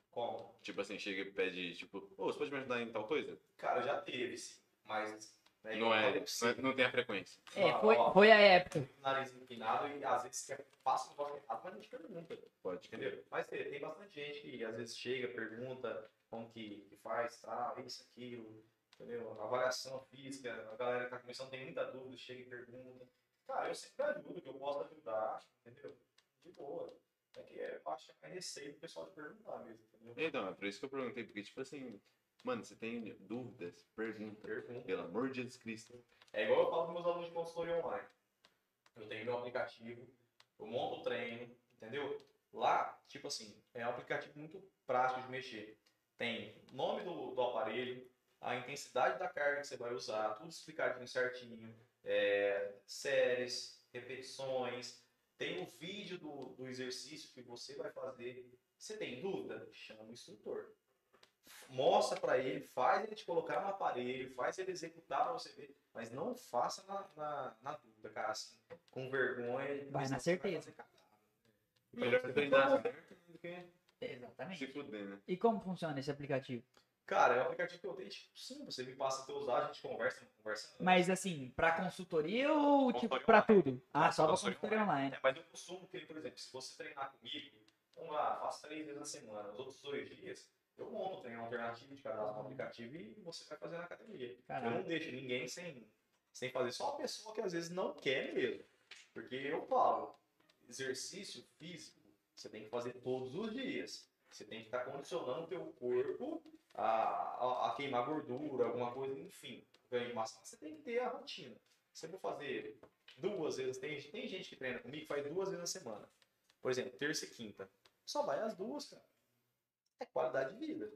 Como? Tipo assim, chega e pede, tipo, ô, você pode me ajudar em tal coisa? Cara, já teve, sim. Mas. né, Não é, não, é- não tem a frequência. É, foi, foi a época. o nariz empinado e às vezes quer, passa um negócio errado, mas não te pergunta. Pode. Entendeu? Mas tem, tem bastante gente que às vezes chega, pergunta como que, que faz, tal, isso, aquilo, entendeu? Avaliação física, a galera que tá começando tem muita dúvida, chega e pergunta. Cara, eu sempre ajudo, que eu posso ajudar, entendeu? De boa. É que é, eu acho que é receio do pessoal de perguntar mesmo, entendeu? Então, é por isso que eu perguntei, porque, tipo assim, mano, você tem dúvidas? Pergunta. Pergunta. Pelo amor de Jesus Cristo. É igual eu falo com meus alunos de consultoria online. Eu tenho meu aplicativo, eu monto o treino, entendeu? Lá, tipo assim, é um aplicativo muito prático de mexer. Tem nome do, do aparelho, a intensidade da carga que você vai usar, tudo explicadinho certinho, é, séries, repetições, tem o vídeo do, do exercício que você vai fazer. Você tem dúvida? Chama o instrutor. Mostra pra ele, faz ele te colocar no aparelho, faz ele executar pra você ver. Mas não faça na, na, na dúvida, cara, assim, com vergonha. Vai na certeza. Melhor você treinar certo do que Exatamente. se fuder, né? E como funciona esse aplicativo? Cara, é um aplicativo que eu tenho, tipo, sim, você me passa teu usar, a gente conversa, conversa. Mas assim, pra consultoria ou tipo Consultoria pra online. tudo? Ah, Ah, só pra consultoria consultoria online. É, mas eu costumo que, por exemplo, se você treinar comigo, vamos lá, faço três vezes na semana, os outros dois dias, eu monto um treino alternativo de cadastro no aplicativo e você vai fazer na academia. Eu não deixo ninguém sem, sem fazer, só uma pessoa que às vezes não quer mesmo. Porque eu falo, exercício físico, você tem que fazer todos os dias. Você tem que estar condicionando o teu corpo a, a, a queimar gordura, alguma coisa, enfim, ganho massa. Você tem que ter a rotina. Se eu vou fazer duas vezes, tem, tem gente que treina comigo que faz duas vezes na semana. Por exemplo, terça e quinta. Só vai as duas, cara. É qualidade de vida.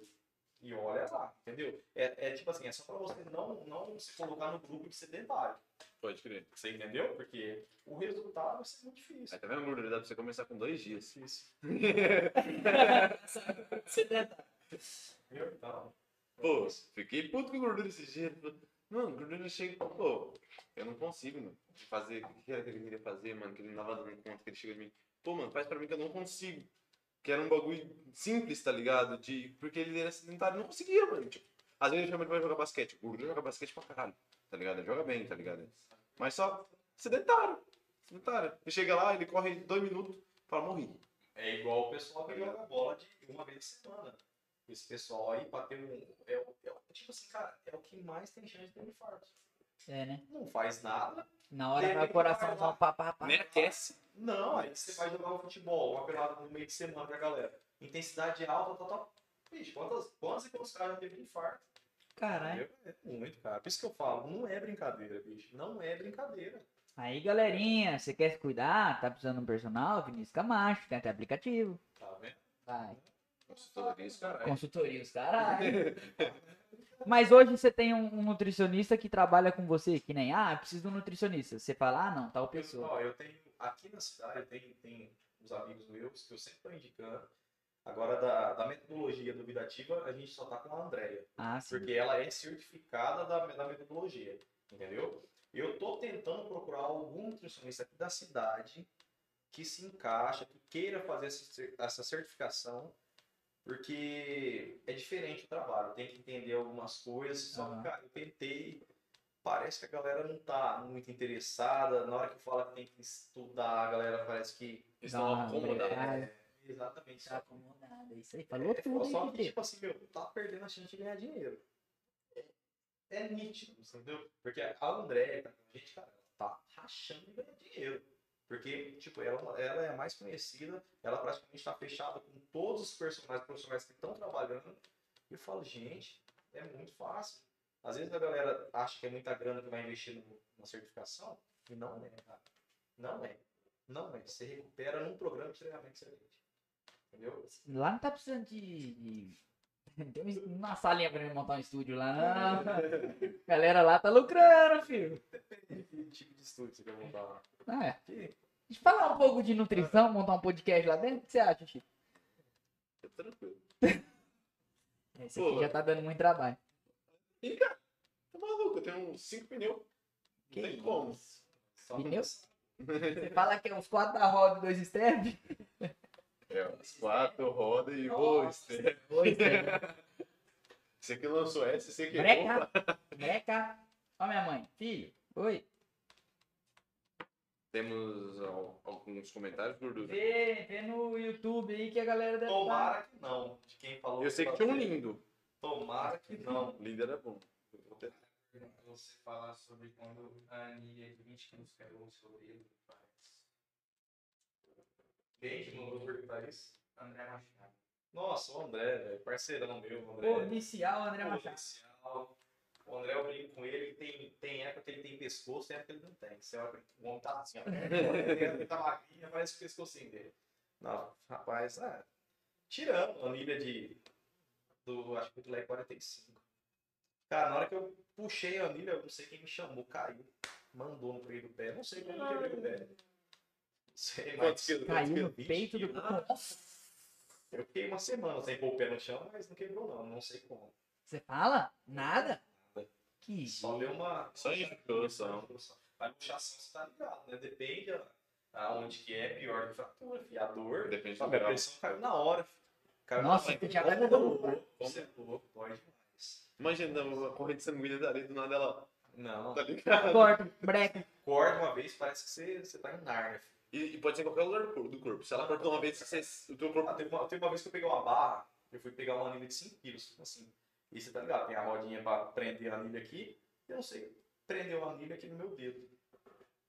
E olha lá, entendeu? É, é tipo assim, é só pra você não, não se colocar no grupo de sedentário. Pode crer. Você entendeu? Porque o resultado vai ser muito difícil. Aí tá vendo, gordura? Dá pra você começar com dois dias. Difícil. Sedentário. Entendeu? Então, Pô, fiquei puto com gordura esse dia. Mano, gordura chega. Pô, eu não consigo, mano. Fazer o que era que ele queria fazer, mano. Que ele não tava dando conta, que ele chega de mim. Pô, mano, faz pra mim que eu não consigo. Que era um bagulho simples, tá ligado? De... Porque ele era sedentário, não conseguia, mano. Tipo, às vezes ele chama ele jogar basquete. O gordura joga basquete pra caralho, tá ligado? Ele joga bem, tá ligado? Mas só sedentário. Sedentário. Ele chega lá, ele corre dois minutos, fala, morri. É igual o pessoal que joga bola de uma vez por semana. Esse pessoal aí, pra ter um. É, é, tipo assim, cara, é o que mais tem chance de ter um infarto. É, né? Não faz nada. Na hora vai o coração vai só pá, pá, pá. Nem aquece. Não, aí você vai jogar um futebol, uma pelada no meio de semana com a galera. Intensidade alta, tal, tal. Bicho, quantas, quantas e quantos caras já teve infarto? Caralho. Entendeu? É muito, cara. Por isso que eu falo, não é brincadeira, bicho. Não é brincadeira. Aí, galerinha, você quer se cuidar? Tá precisando de um personal? Vinícius Camacho, tem até aplicativo. Tá vendo? Vai. Consultoria, isso, caralho. Consultoria, os caralho. Mas hoje você tem um, um nutricionista que trabalha com você, que nem, ah, eu preciso de um nutricionista. Você fala, ah, não, tal pessoa. Pessoal, eu tenho aqui na cidade, eu tenho, tenho uns amigos meus que eu sempre estou indicando. Agora, da, da metodologia do Vida Ativa, a gente só tá com a Andrea. Ah, sim. Porque ela é certificada da, da metodologia. Entendeu? Eu tô tentando procurar algum nutricionista aqui da cidade que se encaixa, que queira fazer essa certificação, porque é diferente o trabalho, tem que entender algumas coisas. Só que, cara, eu tentei, parece que a galera não tá muito interessada. Na hora que fala que tem que estudar, a galera parece que. Estão acomodados. breada. É, exatamente. Tá acomodado. Isso aí, falou É, tudo, só que, tipo assim, meu, tá perdendo a chance de ganhar dinheiro. É, é nítido, entendeu? Porque a André, tá com a gente, cara, tá rachando de ganhar dinheiro. Porque, tipo, ela, ela é a mais conhecida, ela praticamente tá fechada com todos os personagens profissionais que estão trabalhando. E eu falo, gente, é muito fácil. Às vezes a galera acha que é muita grana que vai investir no- na certificação, e não é, cara. Não é. Não é. Você recupera num programa de treinamento excelente. Entendeu? Lá não tá precisando de. Tem um- uma salinha pra ele montar um estúdio lá, não. Galera lá tá lucrando, filho. Que tipo de estúdio você quer montar lá? Ah, é. Deixa eu falar um pouco de nutrição, montar um podcast lá dentro. O que você acha, Chico? Tá tranquilo. Esse aqui Pô. já tá dando muito trabalho. Ih, cara, tá maluco? Eu tenho uns 5 pneus. Não Que tem como. Só Pneu? Você fala que é uns quatro da roda e dois step? É, 4 rodas e né? Dois step. Você que lançou essa, você que. Breca. Opa! Breca. Ó minha mãe. Filho. Oi. Temos al- alguns comentários, gordura. Vê, vê no YouTube aí que a galera deve tá- Tomara que não. De quem falou Eu sei que tinha um lindo. Tomara que não. Lindo era bom. Você falar sobre quando a anilha de 20 quilos caiu seu dedo, faz. Quem que mandou perguntar isso? André Machado. Nossa, o André, velho. Parceirão meu, o André. André Machado. Policial. O André, eu brinco com ele, tem, tem época que ele tem pescoço, tem época que ele não tem. Você olha, o homem tá assim, ó. ele tá magrinho, parece o pescocinho dele. Não, rapaz, ah, tirando a anilha de. Do, acho que do Lé 45. Cara, na hora que eu puxei a anilha, eu não sei quem me chamou, caiu. Mandou no meio do pé. Não sei como eu quebrei o pé. Não sei, mas. Quantos quilos? Caiu no 20 peito do. Nossa. Eu fiquei uma semana sem pôr o pé no chão, mas não quebrou, não. Não sei como. Você fala? Nada? Que Só deu uma. Só infiltração. Mas luxação você tá ligado, né? Depende aonde que é pior que fratura, fi. A dor. Depende A do minha grau. pressão caiu na hora. Cara, Nossa, não, você já vai não? Você é louco, pode demais. Imagina uma corrente sanguínea dali do nada ela. Não. Tá ligado? Corta, breca. Corta uma vez, parece que você, você tá em Narnia. filho. E, e pode ser em qualquer lugar do corpo- do corpo. Se ela cortou uma vez, você, o teu corpo. Ah, teve, uma, teve uma vez que eu peguei uma barra, eu fui pegar uma anilha de 5 quilos, assim. E você tá ligado, tem a rodinha pra prender a anilha aqui, e eu não sei, prendeu a anilha aqui no meu dedo.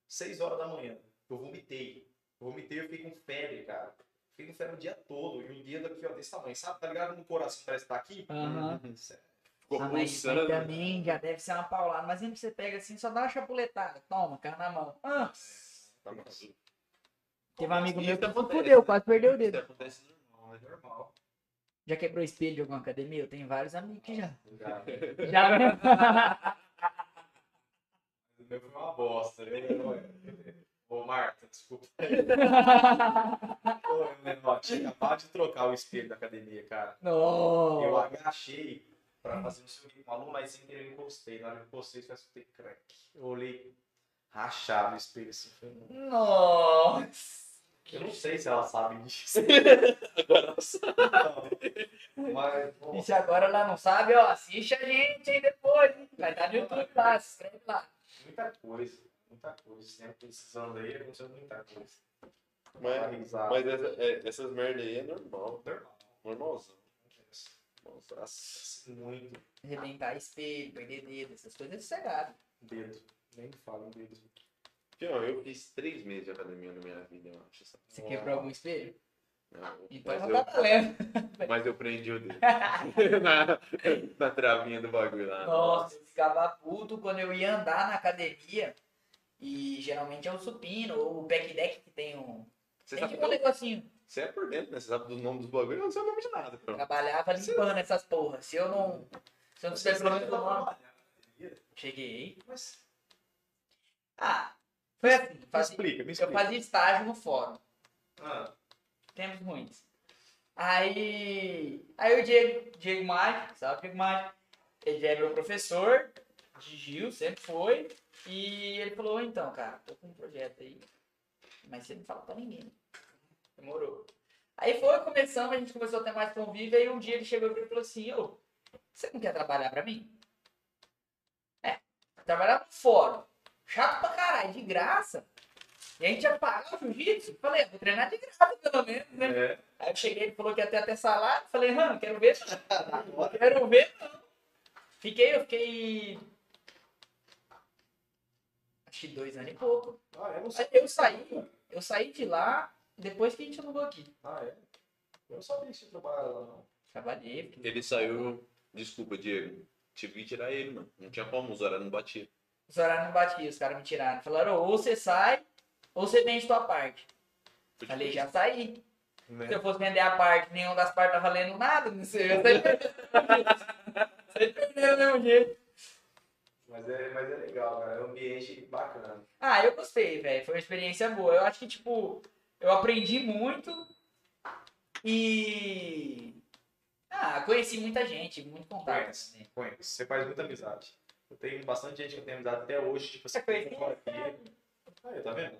6 horas da manhã, eu vomitei. Eu vomitei, eu fiquei com febre, cara. Fiquei com febre o dia todo, e o dedo aqui, ó, desse tamanho, sabe? Tá ligado no coração, parece que tá aqui? Aham. Sério. Ficou Ah, mas, mas pulsando. também já deve ser uma paulada. Mas sempre você pega assim, só dá uma chapuletada. Toma, cara na mão. Ah, Tá maluco. Teve um amigo meu Isso que acontece, fudeu, né? quase perdeu o Isso dedo. acontece normal, né? É normal. Já quebrou espelho de alguma academia? Eu tenho vários amigos que já. Já. Já, né? O meu foi uma bosta. Eu, Ô, Marta, desculpa. Ô, Menor, tinha acabado de trocar o espelho da academia, cara. Eu Não. agachei pra fazer o seu um aluno, mas sem querer eu encostei. Na hora que eu encostei, eu escutei crack. Eu olhei rachado o espelho assim. falei, "Não." Nossa. Eu não sei se ela sabe disso. Agora ela sabe. Não. Mas, bom, E se agora ela não sabe, ó, assiste a gente aí depois. hein? Vai estar no YouTube lá, se inscreve lá. muita coisa. Muita coisa. Tempo precisando aí, aconteceu muita coisa. Mas-. Mas essa- é, essas merda aí é normal. Normal. Normalzão. Nossa. Muito Arrebentar espelho, perder dedo, essas coisas é sossegado. dedo. Nem falo em dedo. Pior, eu fiz três meses de academia na minha vida, eu acho. Você quebrou algum espelho? Não, Então mas, eu, mas eu prendi o dedo. na, na travinha do bagulho lá. Nossa, eu ficava puto quando eu ia andar na academia. E geralmente é o supino ou o pack deck que tem um. Você Tem tipo um negocinho. Você é por dentro, né? Você sabe do nome dos bagulhos, eu não sei o nome de nada. pô. Trabalhava limpando essas porras. Se eu não. Se eu não souber pelo menos o nome. Cheguei. Mas Ah, foi assim. Fazia, explica, me eu explica. fazia estágio no fórum. Ah, Tempos muitos. Aí. Aí o Diego, Diego Mágico, sabe, Diego Mágico? Ele já é meu professor de Gil, sempre foi. E ele falou, então, cara, tô com um projeto aí. Mas você não fala pra ninguém. Demorou. Aí foi, começamos, a gente começou a ter mais convívio, aí um dia ele chegou e falou assim, ô, você não quer trabalhar pra mim? É, trabalhar no fórum. Chato pra caralho, de graça. E a gente ia pagar o jiu-jitsu. Falei, "Ah, vou treinar de graça, pelo menos, né? é. Aí eu cheguei, ele falou que ia ter até salário. Falei, mano, quero ver. não. Quero ver, não. Fiquei, eu fiquei. Acho que dois anos e pouco. Ah, eu não Aí sei. eu saí, eu saí de lá depois que a gente alugou aqui. Ah, é? Eu não sabia que você trabalhava lá, não. Trabalhei. fiquei- Ele saiu. Desculpa, Diego. Tive que tirar ele, mano. Não tinha como, os horários não batiam. Os horários não batiam, os caras me tiraram. Falaram, ou você sai, ou você vende tua parte. Foi Falei, difícil. já saí. Né? Se eu fosse vender a parte, nenhuma das partes tá valendo nada, não sei. Eu saí perdendo. Saí perdendo do mesmo jeito. Mas é, mas é legal, cara. É um ambiente bacana. Ah, eu gostei, velho. Foi uma experiência boa. Eu acho que, tipo, eu aprendi muito e. Ah, conheci muita gente, muito contato. Conhece, também. conhece. Você faz muita amizade. Eu tenho bastante gente que eu tenho amizade até hoje. Tipo, Você assim, que aqui. Aí, tá vendo?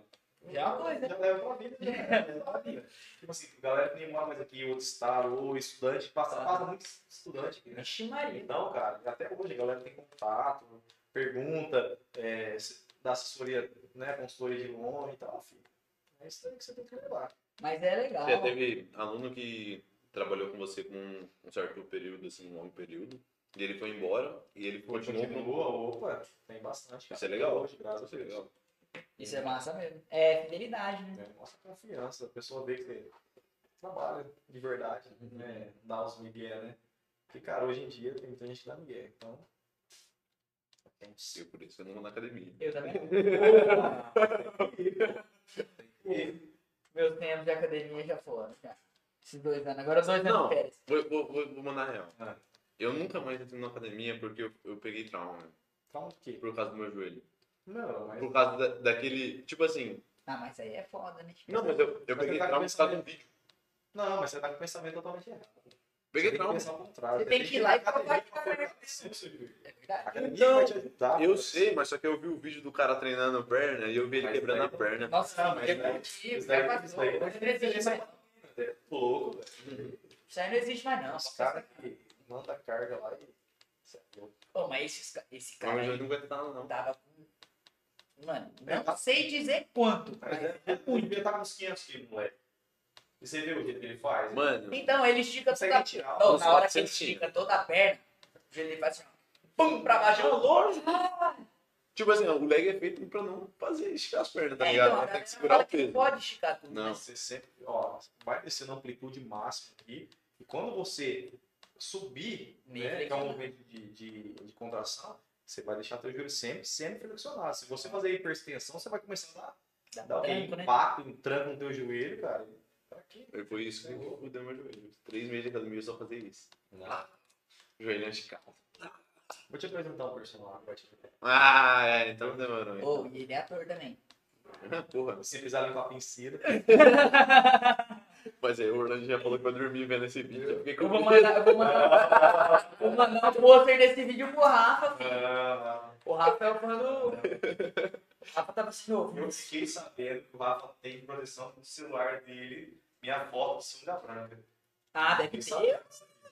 Já é uma coisa. Já leva pra vida. Já leva pra vida. Tipo assim, galera que nem mora mais aqui, outro estado, ou estudante, passa, passa muito estudante aqui, né? Vixe Maria. Então, cara, até hoje a galera tem contato, pergunta, é, dá assessoria, né, consultoria de longe e tal, filho. É isso aí que você tem que levar. Mas é legal. Você teve aluno que trabalhou com você com um certo período, assim, um longo período, e ele foi embora e ele continuou opa, tem bastante. cara. Isso é legal. Hoje, graças Isso é legal. Isso é massa mesmo. É fidelidade, né? É, mostra confiança, a pessoa vê que você trabalha de verdade, né? Dá os migué, né? Porque, cara, hoje em dia tem muita gente que dá migué, então... Que Eu, por isso, eu não vou na academia. Eu também. ser. Meus tempos de academia já foram. Já. Esses dois anos. Agora dois anos Não. de férias. Vou, vou, vou, vou mandar real. Ah. Eu nunca mais entrei na academia porque eu, eu peguei trauma, né? Fala o quê? por causa do meu joelho. Não, mas... Por causa da- daquele. Tipo assim. Ah, mas aí é foda, né? Não, mas eu, eu Mas peguei você tá trauma por causa de um vídeo. Não, mas você tá com o pensamento totalmente errado. Peguei você trauma. Tem que pensar ao contrário. Você tem que ir lá e que é. É A Então, vai te ajudar. Eu sei, mas só que eu vi o vídeo do cara treinando perna e eu vi ele Mas quebrando a daí- perna. Nossa, Ah, mas é daí- motivo. isso Vai isso daí pra não É louco, velho. Isso aí não existe mais, não. Os caras que mandam a carga lá e. Cê é. Pô, mas esse Mas cara o aí não estar não. tava com. Mano, É, não tá- sei dizer quanto. Mas é, ele devia estar com uns 500 quilos, moleque. E você viu o jeito que ele faz? Mano, Então, ele estica toda tirar. Não, Nossa, na hora que ele 400 quilos. estica toda a perna, o jeito ele faz assim, ó. Pum, pra baixo. lógico. Tipo assim, o leg é feito pra não fazer esticar as pernas, tá É, ligado? então, a tem que segurar o que não peso. pode esticar tudo. Não. mas Você sempre, ó, vai descendo a amplitude máxima aqui. E quando você subir, né, que é um movimento de, de, de contração, você vai deixar teu joelho sempre semi-flexionado. Se você fazer hiperextensão, você vai começar a Dá dar um né? impacto, um tranco no teu joelho, cara. Pra quê? Foi isso que eu fudeu meu joelho. Três meses de academia eu só fazer isso. Não. Joelho esticado. Vou te apresentar um personagem. Ah, é, então demorou. Ô, e ele é ator também. Porra, Se precisar limpar a pincida. Mas aí o Orlando já falou que vai dormir vendo esse vídeo. Eu Eu vou mandar, eu vou mandar, vou mandar um pôster desse vídeo pro Rafa. filho. Ah, O Rafa é o fã do. O Rafa tava assim, Eu ouvindo. fiquei sabendo que o Rafa tem proteção no celular dele, minha foto de sunga branca. Ah, deve ter.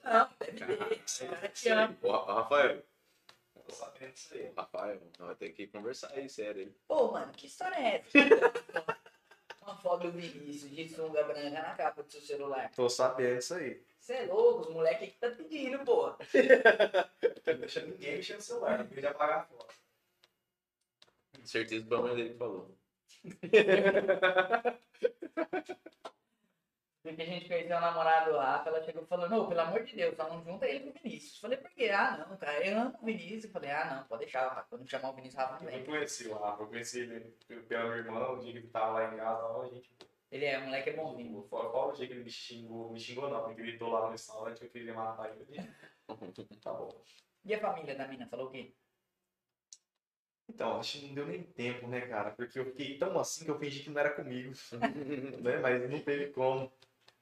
Não, deve ter. O cara te ama. Rafael. Tô sabendo disso aí. Rafael, nós vamos ter que conversar aí, sério. Pô, mano, que história é essa? Foto do Vinícius de sunga branca na capa do seu celular. Tô sabendo disso aí. Você é louco, os moleques que tá pedindo, pô. Não deixa ninguém mexer no celular, não de apagar a foto. Certeza que foi a mãe dele que falou. Porque a gente conheceu o namorado do Rafa, ela chegou falando, não, pelo amor de Deus, só não junta ele com o Vinícius. Falei, por quê? Ah, não, cara, eu amo o Vinícius. Falei, ah, não, pode deixar, Rafa. Quando chamar o Vinícius, Rafa Eu vem. não conheci o Rafa, eu conheci ele pela minha irmã, o dia que ele tava lá em casa, ó, a gente. Ele é, moleque é bonzinho. Fora o dia que ele me xingou, me xingou não, ele gritou lá no restaurante, eu queria matar ele. Tá bom. E a família da mina, falou o quê? Então, acho que não deu nem tempo, né, cara? Porque eu fiquei tão assim que eu fingi que não era comigo. né? Mas não teve como.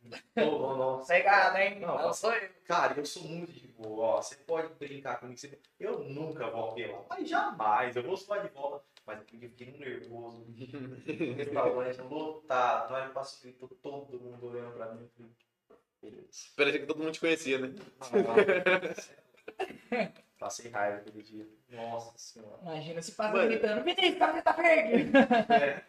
Não, não, não. Cegado, hein? Não, Não, sou eu. Cara, eu sou muito de boa, ó. Você pode brincar comigo. Você... Eu nunca vou apelar. Mas jamais. Eu vou suar de volta. Mas porque eu fiquei nervoso. Restaurante lotado. Na hora que passou, gritou todo mundo olhando pra mim. Beleza. Parecia que todo mundo te conhecia, né? Passei raiva aquele dia. Nossa senhora. Imagina se passa Mano. gritando, Vinícius, tá, tá perdido. É,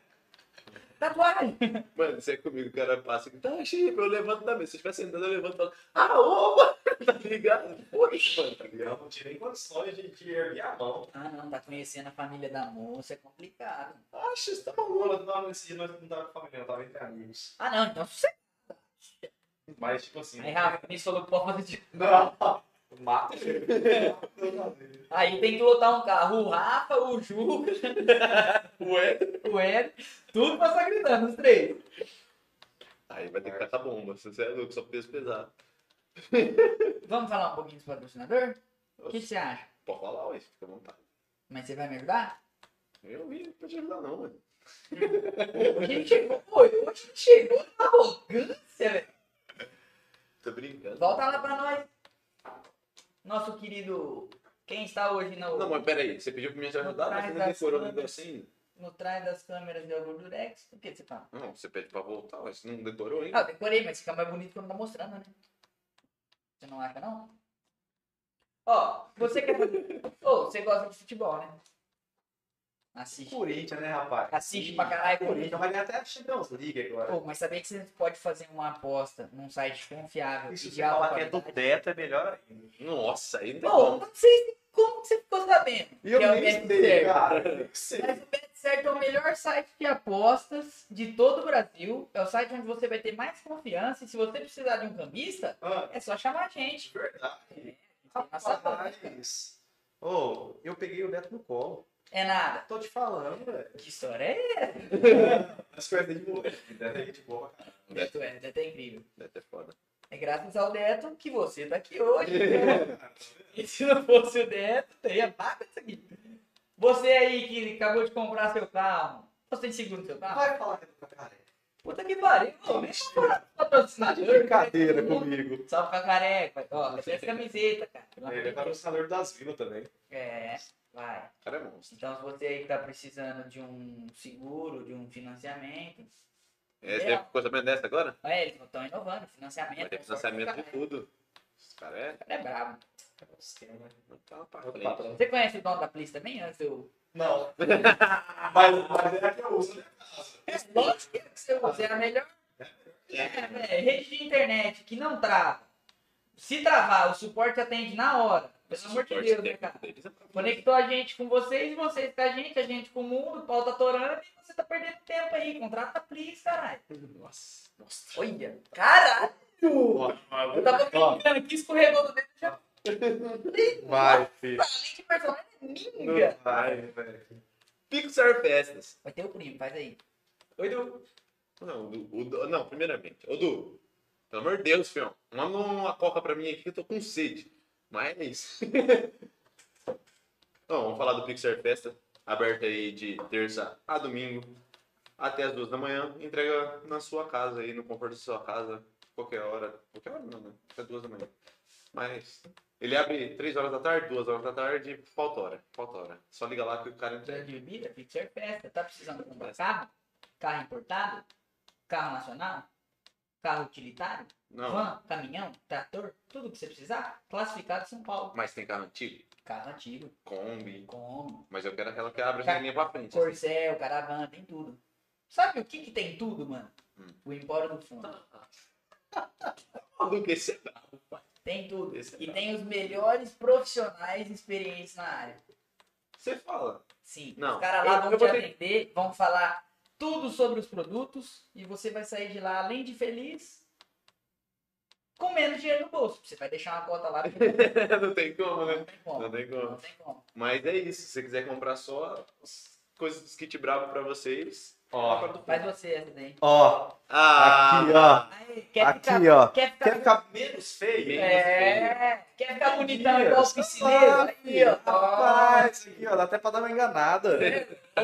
Tatuagem. Mano, você é comigo, o cara passa e tá, Chico, eu levanto da mesa. Se eu estiver sentado, eu levanto e falo, ah, ô, mano, tá ligado? Foda-se, mano, tá eu ligado? não tive nem condições de, de erguer a mão. Ah, não, tá conhecendo a família da moça, é complicado. Acho que você tá maluco. Não, nesse dia nós não tava com família, não tava entre amigos. Ah, não, então você. Mas, tipo assim. Aí, Rafa, Vinícius falou que pode. Não, Aí tem que lotar um carro, o Rafa, o Ju, Ué? o Ed, tudo passar gritando, os três. Aí vai ter que catar bomba, se você é louco, só peso pesado. Vamos falar um pouquinho dos patrocinadores? O que você acha? Pode falar, ué, fica à vontade. Mas você vai me ajudar? Eu não vim pra te ajudar, não, mano. A gente chegou, pô, a gente chegou na arrogância, velho. Tô brincando. Volta lá pra nós. Nosso querido. Quem está hoje no, Não, mas peraí, você pediu pra mim te ajudar, mas você não decorou negócio ainda. no trás das câmeras de Gordurex? O que você fala? Não, você pede pra voltar, mas você não decorou ainda. Ah, decorei, mas fica mais bonito quando tá mostrando, né? Você não acha, não? Ó, você quer fazer. Ô, você gosta de futebol, né? Assiste. Corinthians, né, rapaz? Assiste pra caralho, Corinthians. Vai ganhar até a Champions League agora. Pô, mas sabia que você pode fazer uma aposta num site confiável se e de alta falar que é do teto, é melhor ainda. Nossa, tem Pô, como. não sei como você ficou sabendo. E eu que é o nem Bet sei, Certo. cara. Sei. Mas o BetCerto é o melhor site de apostas de todo o Brasil. É o site onde você vai ter mais confiança. E se você precisar de um cambista, Ah, é só chamar a gente. verdade. Nossa conta. Rapaz. Ô, eu peguei o neto no colo. É nada. Tô te falando, velho. Que história é essa? As coisas de boa. Neto é gente boa, cara. Deto é, Deto é incrível. Deve ter foda. É graças ao Deto que você tá aqui hoje. e se não fosse o Deto, teria pago isso aqui. Você aí que acabou de comprar seu carro, você tem seguro no seu carro? Vai falar que é do cacareca. Puta que pariu. Pô, nem pra patrocinador. Brincadeira comigo. Só pra careca. Ó, essa camiseta, cara. Ele é de patrocinador das vilas também. É, vai. O cara é monstro. Então, se você aí que tá precisando de um seguro, de um financiamento, É, você ficou sabendo dessa agora? É, eles estão inovando, financiamento. Vai ter consórcio, financiamento de tudo. Esse cara é. O cara é brabo. Tá Outro frente. patrão. Você conhece o dono da Plis também? Antes de eu... Não. mas, mas é a que eu uso, né? É, lógico que você usa, é a melhor. É, velho, rede de internet que não trava. Se travar, o suporte atende na hora. Pelo amor de Deus, né, cara? é. Conectou a gente com vocês, vocês com a gente, a gente com o mundo, o pau tá torando e você tá perdendo tempo aí. Contrata a Plis, caralho. Nossa, nossa. Olha, caralho! Eu tava brincando aqui, escorregou do dedo já. Vai, filho. Além de personagem, é minga. Vai, velho. Pixar Festas. Vai ter o primo, faz aí. Oi, Du. Não, o Du- não, primeiramente. Ô, Du, pelo amor de Deus, filho. Manda uma coca pra mim aqui que eu tô com sede. Mas. Não, vamos falar do Pixar Festa. Aberto aí de terça a domingo. Até as duas da manhã. Entrega na sua casa aí, no conforto da sua casa. Qualquer hora. Qualquer hora não, né? Até duas da manhã. Mas. Ele abre três horas da tarde, duas horas da tarde, falta hora. Falta hora. Só liga lá que o cara entrega. Pixar Festa. Tá precisando comprar carro? Carro importado? Carro nacional? Carro utilitário? Não, Van, caminhão, trator? Tudo que você precisar? Classificado São Paulo. mas tem carro antigo. Carro antigo, Kombi. como? Mas eu quero aquela que abre a Ca- pra frente. Corcel, caravana, tem tudo. Sabe o que que tem tudo, mano? Hum. O Empório do Fundo. Você bravo, pai. Tem tudo. Esse é E brabo. tem os melhores profissionais experientes na área. Você fala. Sim. Não, Os caras lá eu- vão eu te ter- atender, vão falar tudo sobre os produtos e você vai sair de lá, além de feliz, com menos dinheiro no bolso. Você vai deixar uma cota lá porque não tem como, né? não tem como. Não tem como. Não tem como. Mas é isso. Se você quiser comprar só as coisas dos kit bravo pra vocês. Ó. Faz você essa daí. Ó, Ah, aqui, ó. Aí, quer Aqui, ficar, ó. Quer ficar, Quer ficar menos feio? Menos É, quer ficar bonitão igual o piscineiro? Ah, Aí, filho, ó. Rapaz, isso aqui, ó, dá até pra dar uma enganada.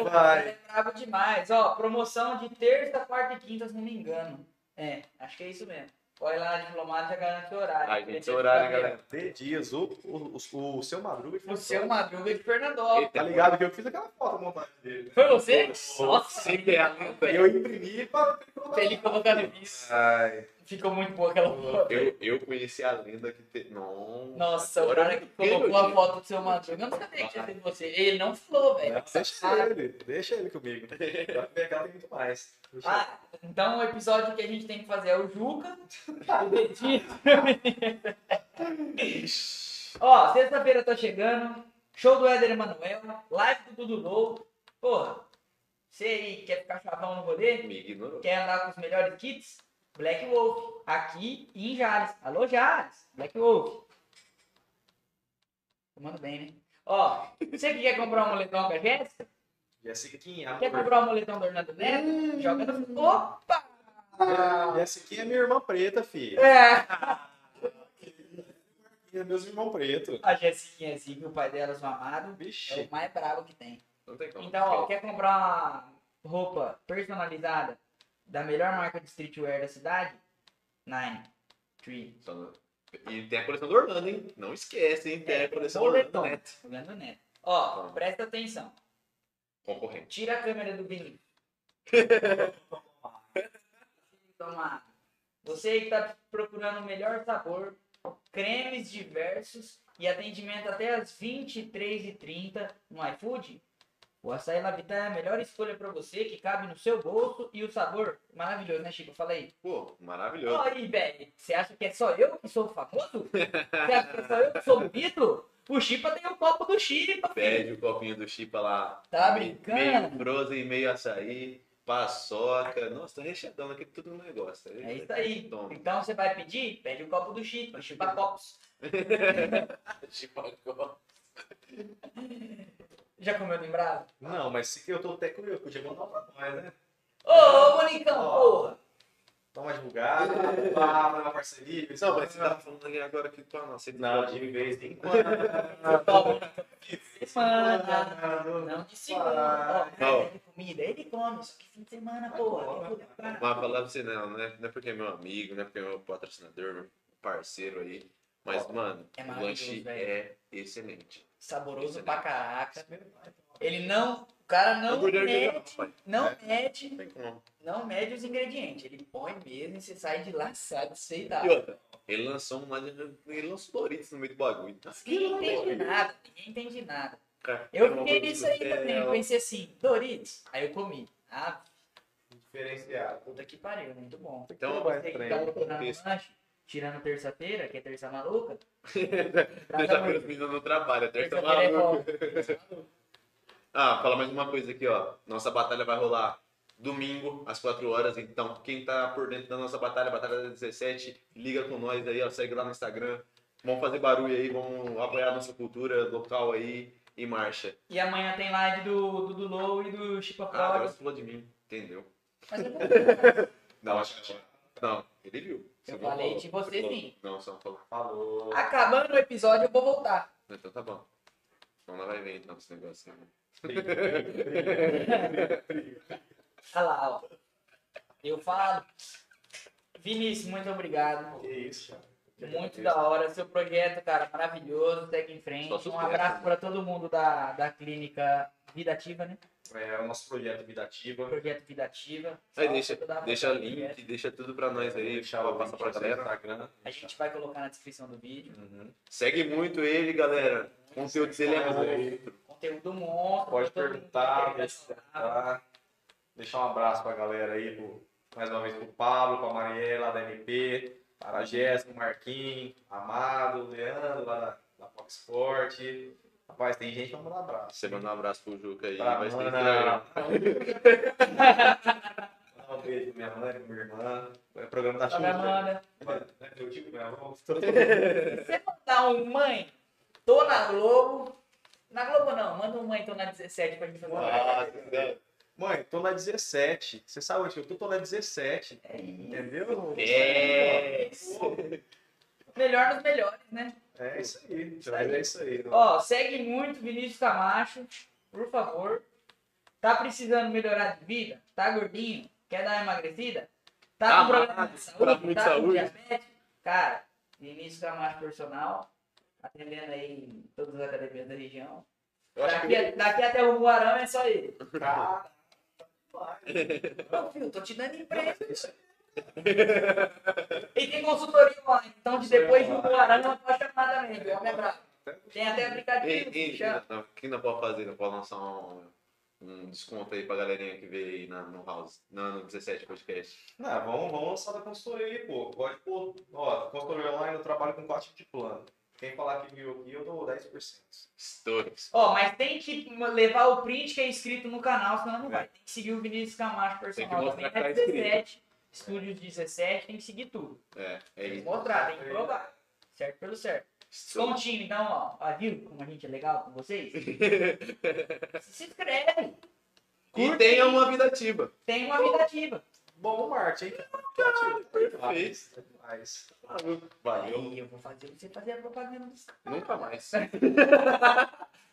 Vai. É brabo demais. Ó, promoção de terça, quarta e quinta, se não me engano. É, acho que é isso mesmo. Olha lá na diplomata já garante horário. Ai, gente, horário. D dias, o, o, o, o seu Madruga e O seu Madruga de Fernandó. Eita, Tá ligado que eu fiz aquela foto montagem dele. Foi você? Nossa, que é a. E eu imprimi pra pra ele colocando isso. Ai. Ficou muito boa aquela foto. Eu, eu conheci a lenda que te... Nossa, Nossa, o cara que colocou a foto do seu Madruga. Eu não sabia que tinha sido você. Ele não falou, velho. Deixa ele, deixa ele comigo. Vai pegar tem muito mais. Deixa ele. Ah, então o episódio que a gente tem que fazer é o Juca. o Dedinho. Ó, sexta-feira tá chegando. Show do Éder Emanuel. Live do Dudu Low. Porra, você aí quer ficar chavão no rolê? Me ignorou. Quer andar com os melhores kits? Black Wolf. Aqui em Jales. Alô, Jales. Black Wolf. Tomando bem, né? Ó, você que quer comprar um moletom com a Jéssica? Jessiquinha, Quer comprar um moletom do Orlando Neto? Joga no... Opa! Jessiquinha é minha irmã preta, filha. É. É meus irmãos pretos. A Jessiquinha assim, que o pai dela, o amado, é Vixe. o mais bravo que tem. Então, ó, quer comprar uma roupa personalizada da melhor marca de streetwear da cidade? Nine. Tree. Só E tem a coleção do Orlando, hein? Não esquece, hein? Tem É, a coleção do Orlando. Neto. Orlando Neto. Ó, Tá. presta atenção. Concorrente. Tira a câmera do Vinícius. Tomar. Você que tá procurando o melhor sabor, cremes diversos e atendimento até as 23h30 no iFood, o Açaí Lavitã é a melhor escolha para você, que cabe no seu bolso e o sabor maravilhoso, né, Chico? Fala aí. Pô, maravilhoso. Aí, velho, você acha que é só eu que sou famoso? Você acha que é só eu que sou bonito? O Chipa tem o copo do Chipa, filho. Pede o copinho do Chipa lá. Tá brincando? Meio frozen, meio açaí, paçoca. Nossa, tá recheadão aqui tudo no negócio. É isso aí. Toma. Então você vai pedir, pede o copo do Chipa, Chipa Copos. Chipa copo. Já comeu no Embravo? Não, mas se que eu tô até curioso, podia mandar pra nós, né? Ô, ô, Monicão, porra! Dá uma divulgada, pá, uma parceria. Não, mas você tá falando aqui agora que tu não aceita. Não, de vez em quando. Semana. Não de segunda. Ó, é de comida, ele come, só que fim de semana, porra. Mas falar pra você não, né? Não é porque é meu amigo, não é porque é meu patrocinador, meu parceiro aí. Mas, mano, é o lanche é excelente. Saboroso pra caraca. Ele não. cara A não é mede, pai. não É. mede, Não mede os ingredientes. Ele põe mesmo e você sai de lá satisfeito. E outra, ele lançou um lá Ele lançou Doritos no meio do bagulho. Ninguém entende nada, ninguém entende nada. Cara, Eu é uma fiquei nisso aí também, é- eu pensei assim, Doritos. Aí eu comi. Ah, Diferenciado. puta que pariu, muito bom. Então, vai Você que estranho. tá contexto. lanche, tirando terça-feira, que é terça maluca. Terça-feira os meninos não trabalham, terça é. Terça maluca. Ah, fala mais uma coisa aqui, ó. Nossa batalha vai rolar domingo, às 4 horas. Então, quem tá por dentro da nossa batalha, Batalha da 17, liga com nós aí, ó. Segue lá no Instagram. Vamos fazer barulho aí, vamos apoiar a nossa cultura local aí e marcha. E amanhã tem live do Dudu Low e do Chico Ah, agora você falou de mim, entendeu? Mas eu, Não, acho que não. Ele viu. Você eu falei falou. de você falou. sim. Não, você não falou. Falou. Acabando o episódio, eu vou voltar. Então tá bom. Então não vai ver então esse negócio. aí. Olha lá, ó. Eu falo. Vinícius, muito obrigado. Que isso, cara. Muito da hora. Seu projeto, cara, maravilhoso. Segue em frente. Um abraço né? para todo mundo da, da clínica Vida Ativa, né? É o nosso projeto Vida Ativa. Projeto Vida Ativa. Aí deixa, deixa link, projeto. deixa tudo pra nós aí, deixar pra o passar link pra no galera. Instagram. A gente vai colocar na descrição do vídeo. Uhum. Segue muito ele, galera. O conteúdo dele é monstro. Conteúdo monstro. Pode perguntar, deixa- tá? Deixar um abraço pra galera aí, pro- mais uma vez pro Pablo, pra Mariela da MP, para a Jéssica, Marquinhos, Amado, o Leandro lá da, da Fox Sport. Rapaz, tem gente pra mandar abraço. Você manda um abraço pro Juca aí, Pra vai ser Mana. Mandar um beijo pra minha mãe, pra minha irmã. É o programa da Xuxa. minha Amanda. É meu tio, minha avó. Você mandar um mãe, tô na Globo. Na Globo não, manda um mãe, tô na 17 pra gente fazer uma Nossa, live. Mãe, tô na 17. Você sabe onde eu tô? Tô na 17. É isso. Entendeu? É. Melhor nos melhores, né? É isso aí. Mas é isso aí. Ó, segue muito Vinícius Camacho, por favor. Tá precisando melhorar de vida? Tá gordinho? Quer dar uma emagrecida? Tá, Tá com problema de tá saúde? Tá com saúde. diabetes? Cara, Vinícius Camacho Personal, atendendo aí em todas as academias da região. Daqui, daqui até o Guarão é só ele. Cara, Ô, filho, tô te dando emprego. E tem consultoria online. Então, de depois do Guarão, eu posso chamar também. O homem é bravo. Tem até Ei, aplicativo. ei, chama. não, não pode fazer? Não pode lançar um, um desconto aí pra galerinha que veio aí na, no House, no, no 17 Podcast. Não, vamos, vamos lançar da consultoria aí, pô. Pode pôr. Ó, consultoria online eu trabalho com quatro tipos de plano. Quem falar que viu aqui, eu dou 10%. Stories. Ó, mas tem que levar o print que é inscrito no canal, senão não vai. Tem que seguir o Vinícius Camacho Tem que personal mostrar também. que É tá 17, Estúdios 17, tem que seguir tudo. É, é Tem que isso. mostrar, tem que provar. Certo pelo certo. Stories. Descontinho, então, ó. ó, viu como a gente é legal com vocês? Se inscreve. E Curte tenha aí. uma vida ativa. Tem uma vida ativa. Bom, Marte, hein? Perfeito. Mas, Valeu. Aí eu vou fazer você fazer a propaganda do Nunca mais.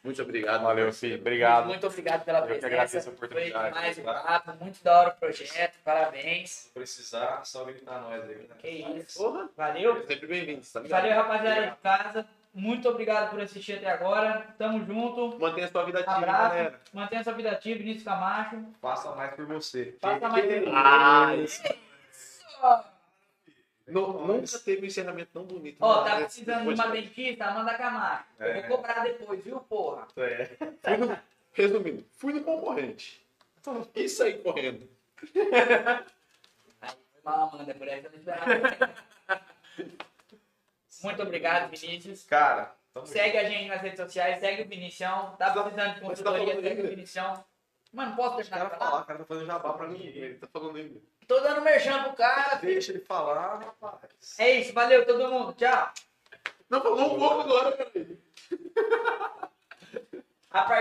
Muito obrigado. valeu, filho. Obrigado. Muito obrigado pela Eu que presença. agradeço a Foi oportunidade, demais o tá? papo, muito da hora o projeto, parabéns. Se precisar, só gritar nós aí. né? Que isso. Porra. Valeu. Sempre bem-vindo, tá? Valeu, rapaziada de casa. Muito obrigado por assistir até agora. Tamo junto. Mantenha sua vida ativa, Abraço. galera. Mantenha sua vida ativa, Vinícius Camacho. Faça mais por você. Faça mais por Ah, você. Nu- Nunca teve um encerramento tão bonito. Ó, né, tá precisando de uma dentista? Manda. Eu É. vou cobrar depois, viu, porra? É. Fui no- Resumindo, fui no concorrente. E saí correndo. Aí, foi mal, Amanda, por essa eu não. Muito obrigado, Vinícius. Cara, Segue a gente nas redes sociais, segue o Vinicião. Tá precisando de tá consultoria, falando segue o? Vinicião. Mano, posso terminar Cara, de falar, o cara tá fazendo jabá pra mim. Ele tá falando ainda. Tô dando merchan pro cara. filho. Deixa ele falar, rapaz. É isso, valeu todo mundo. Tchau. Não, falou um pouco agora, peraí. A partir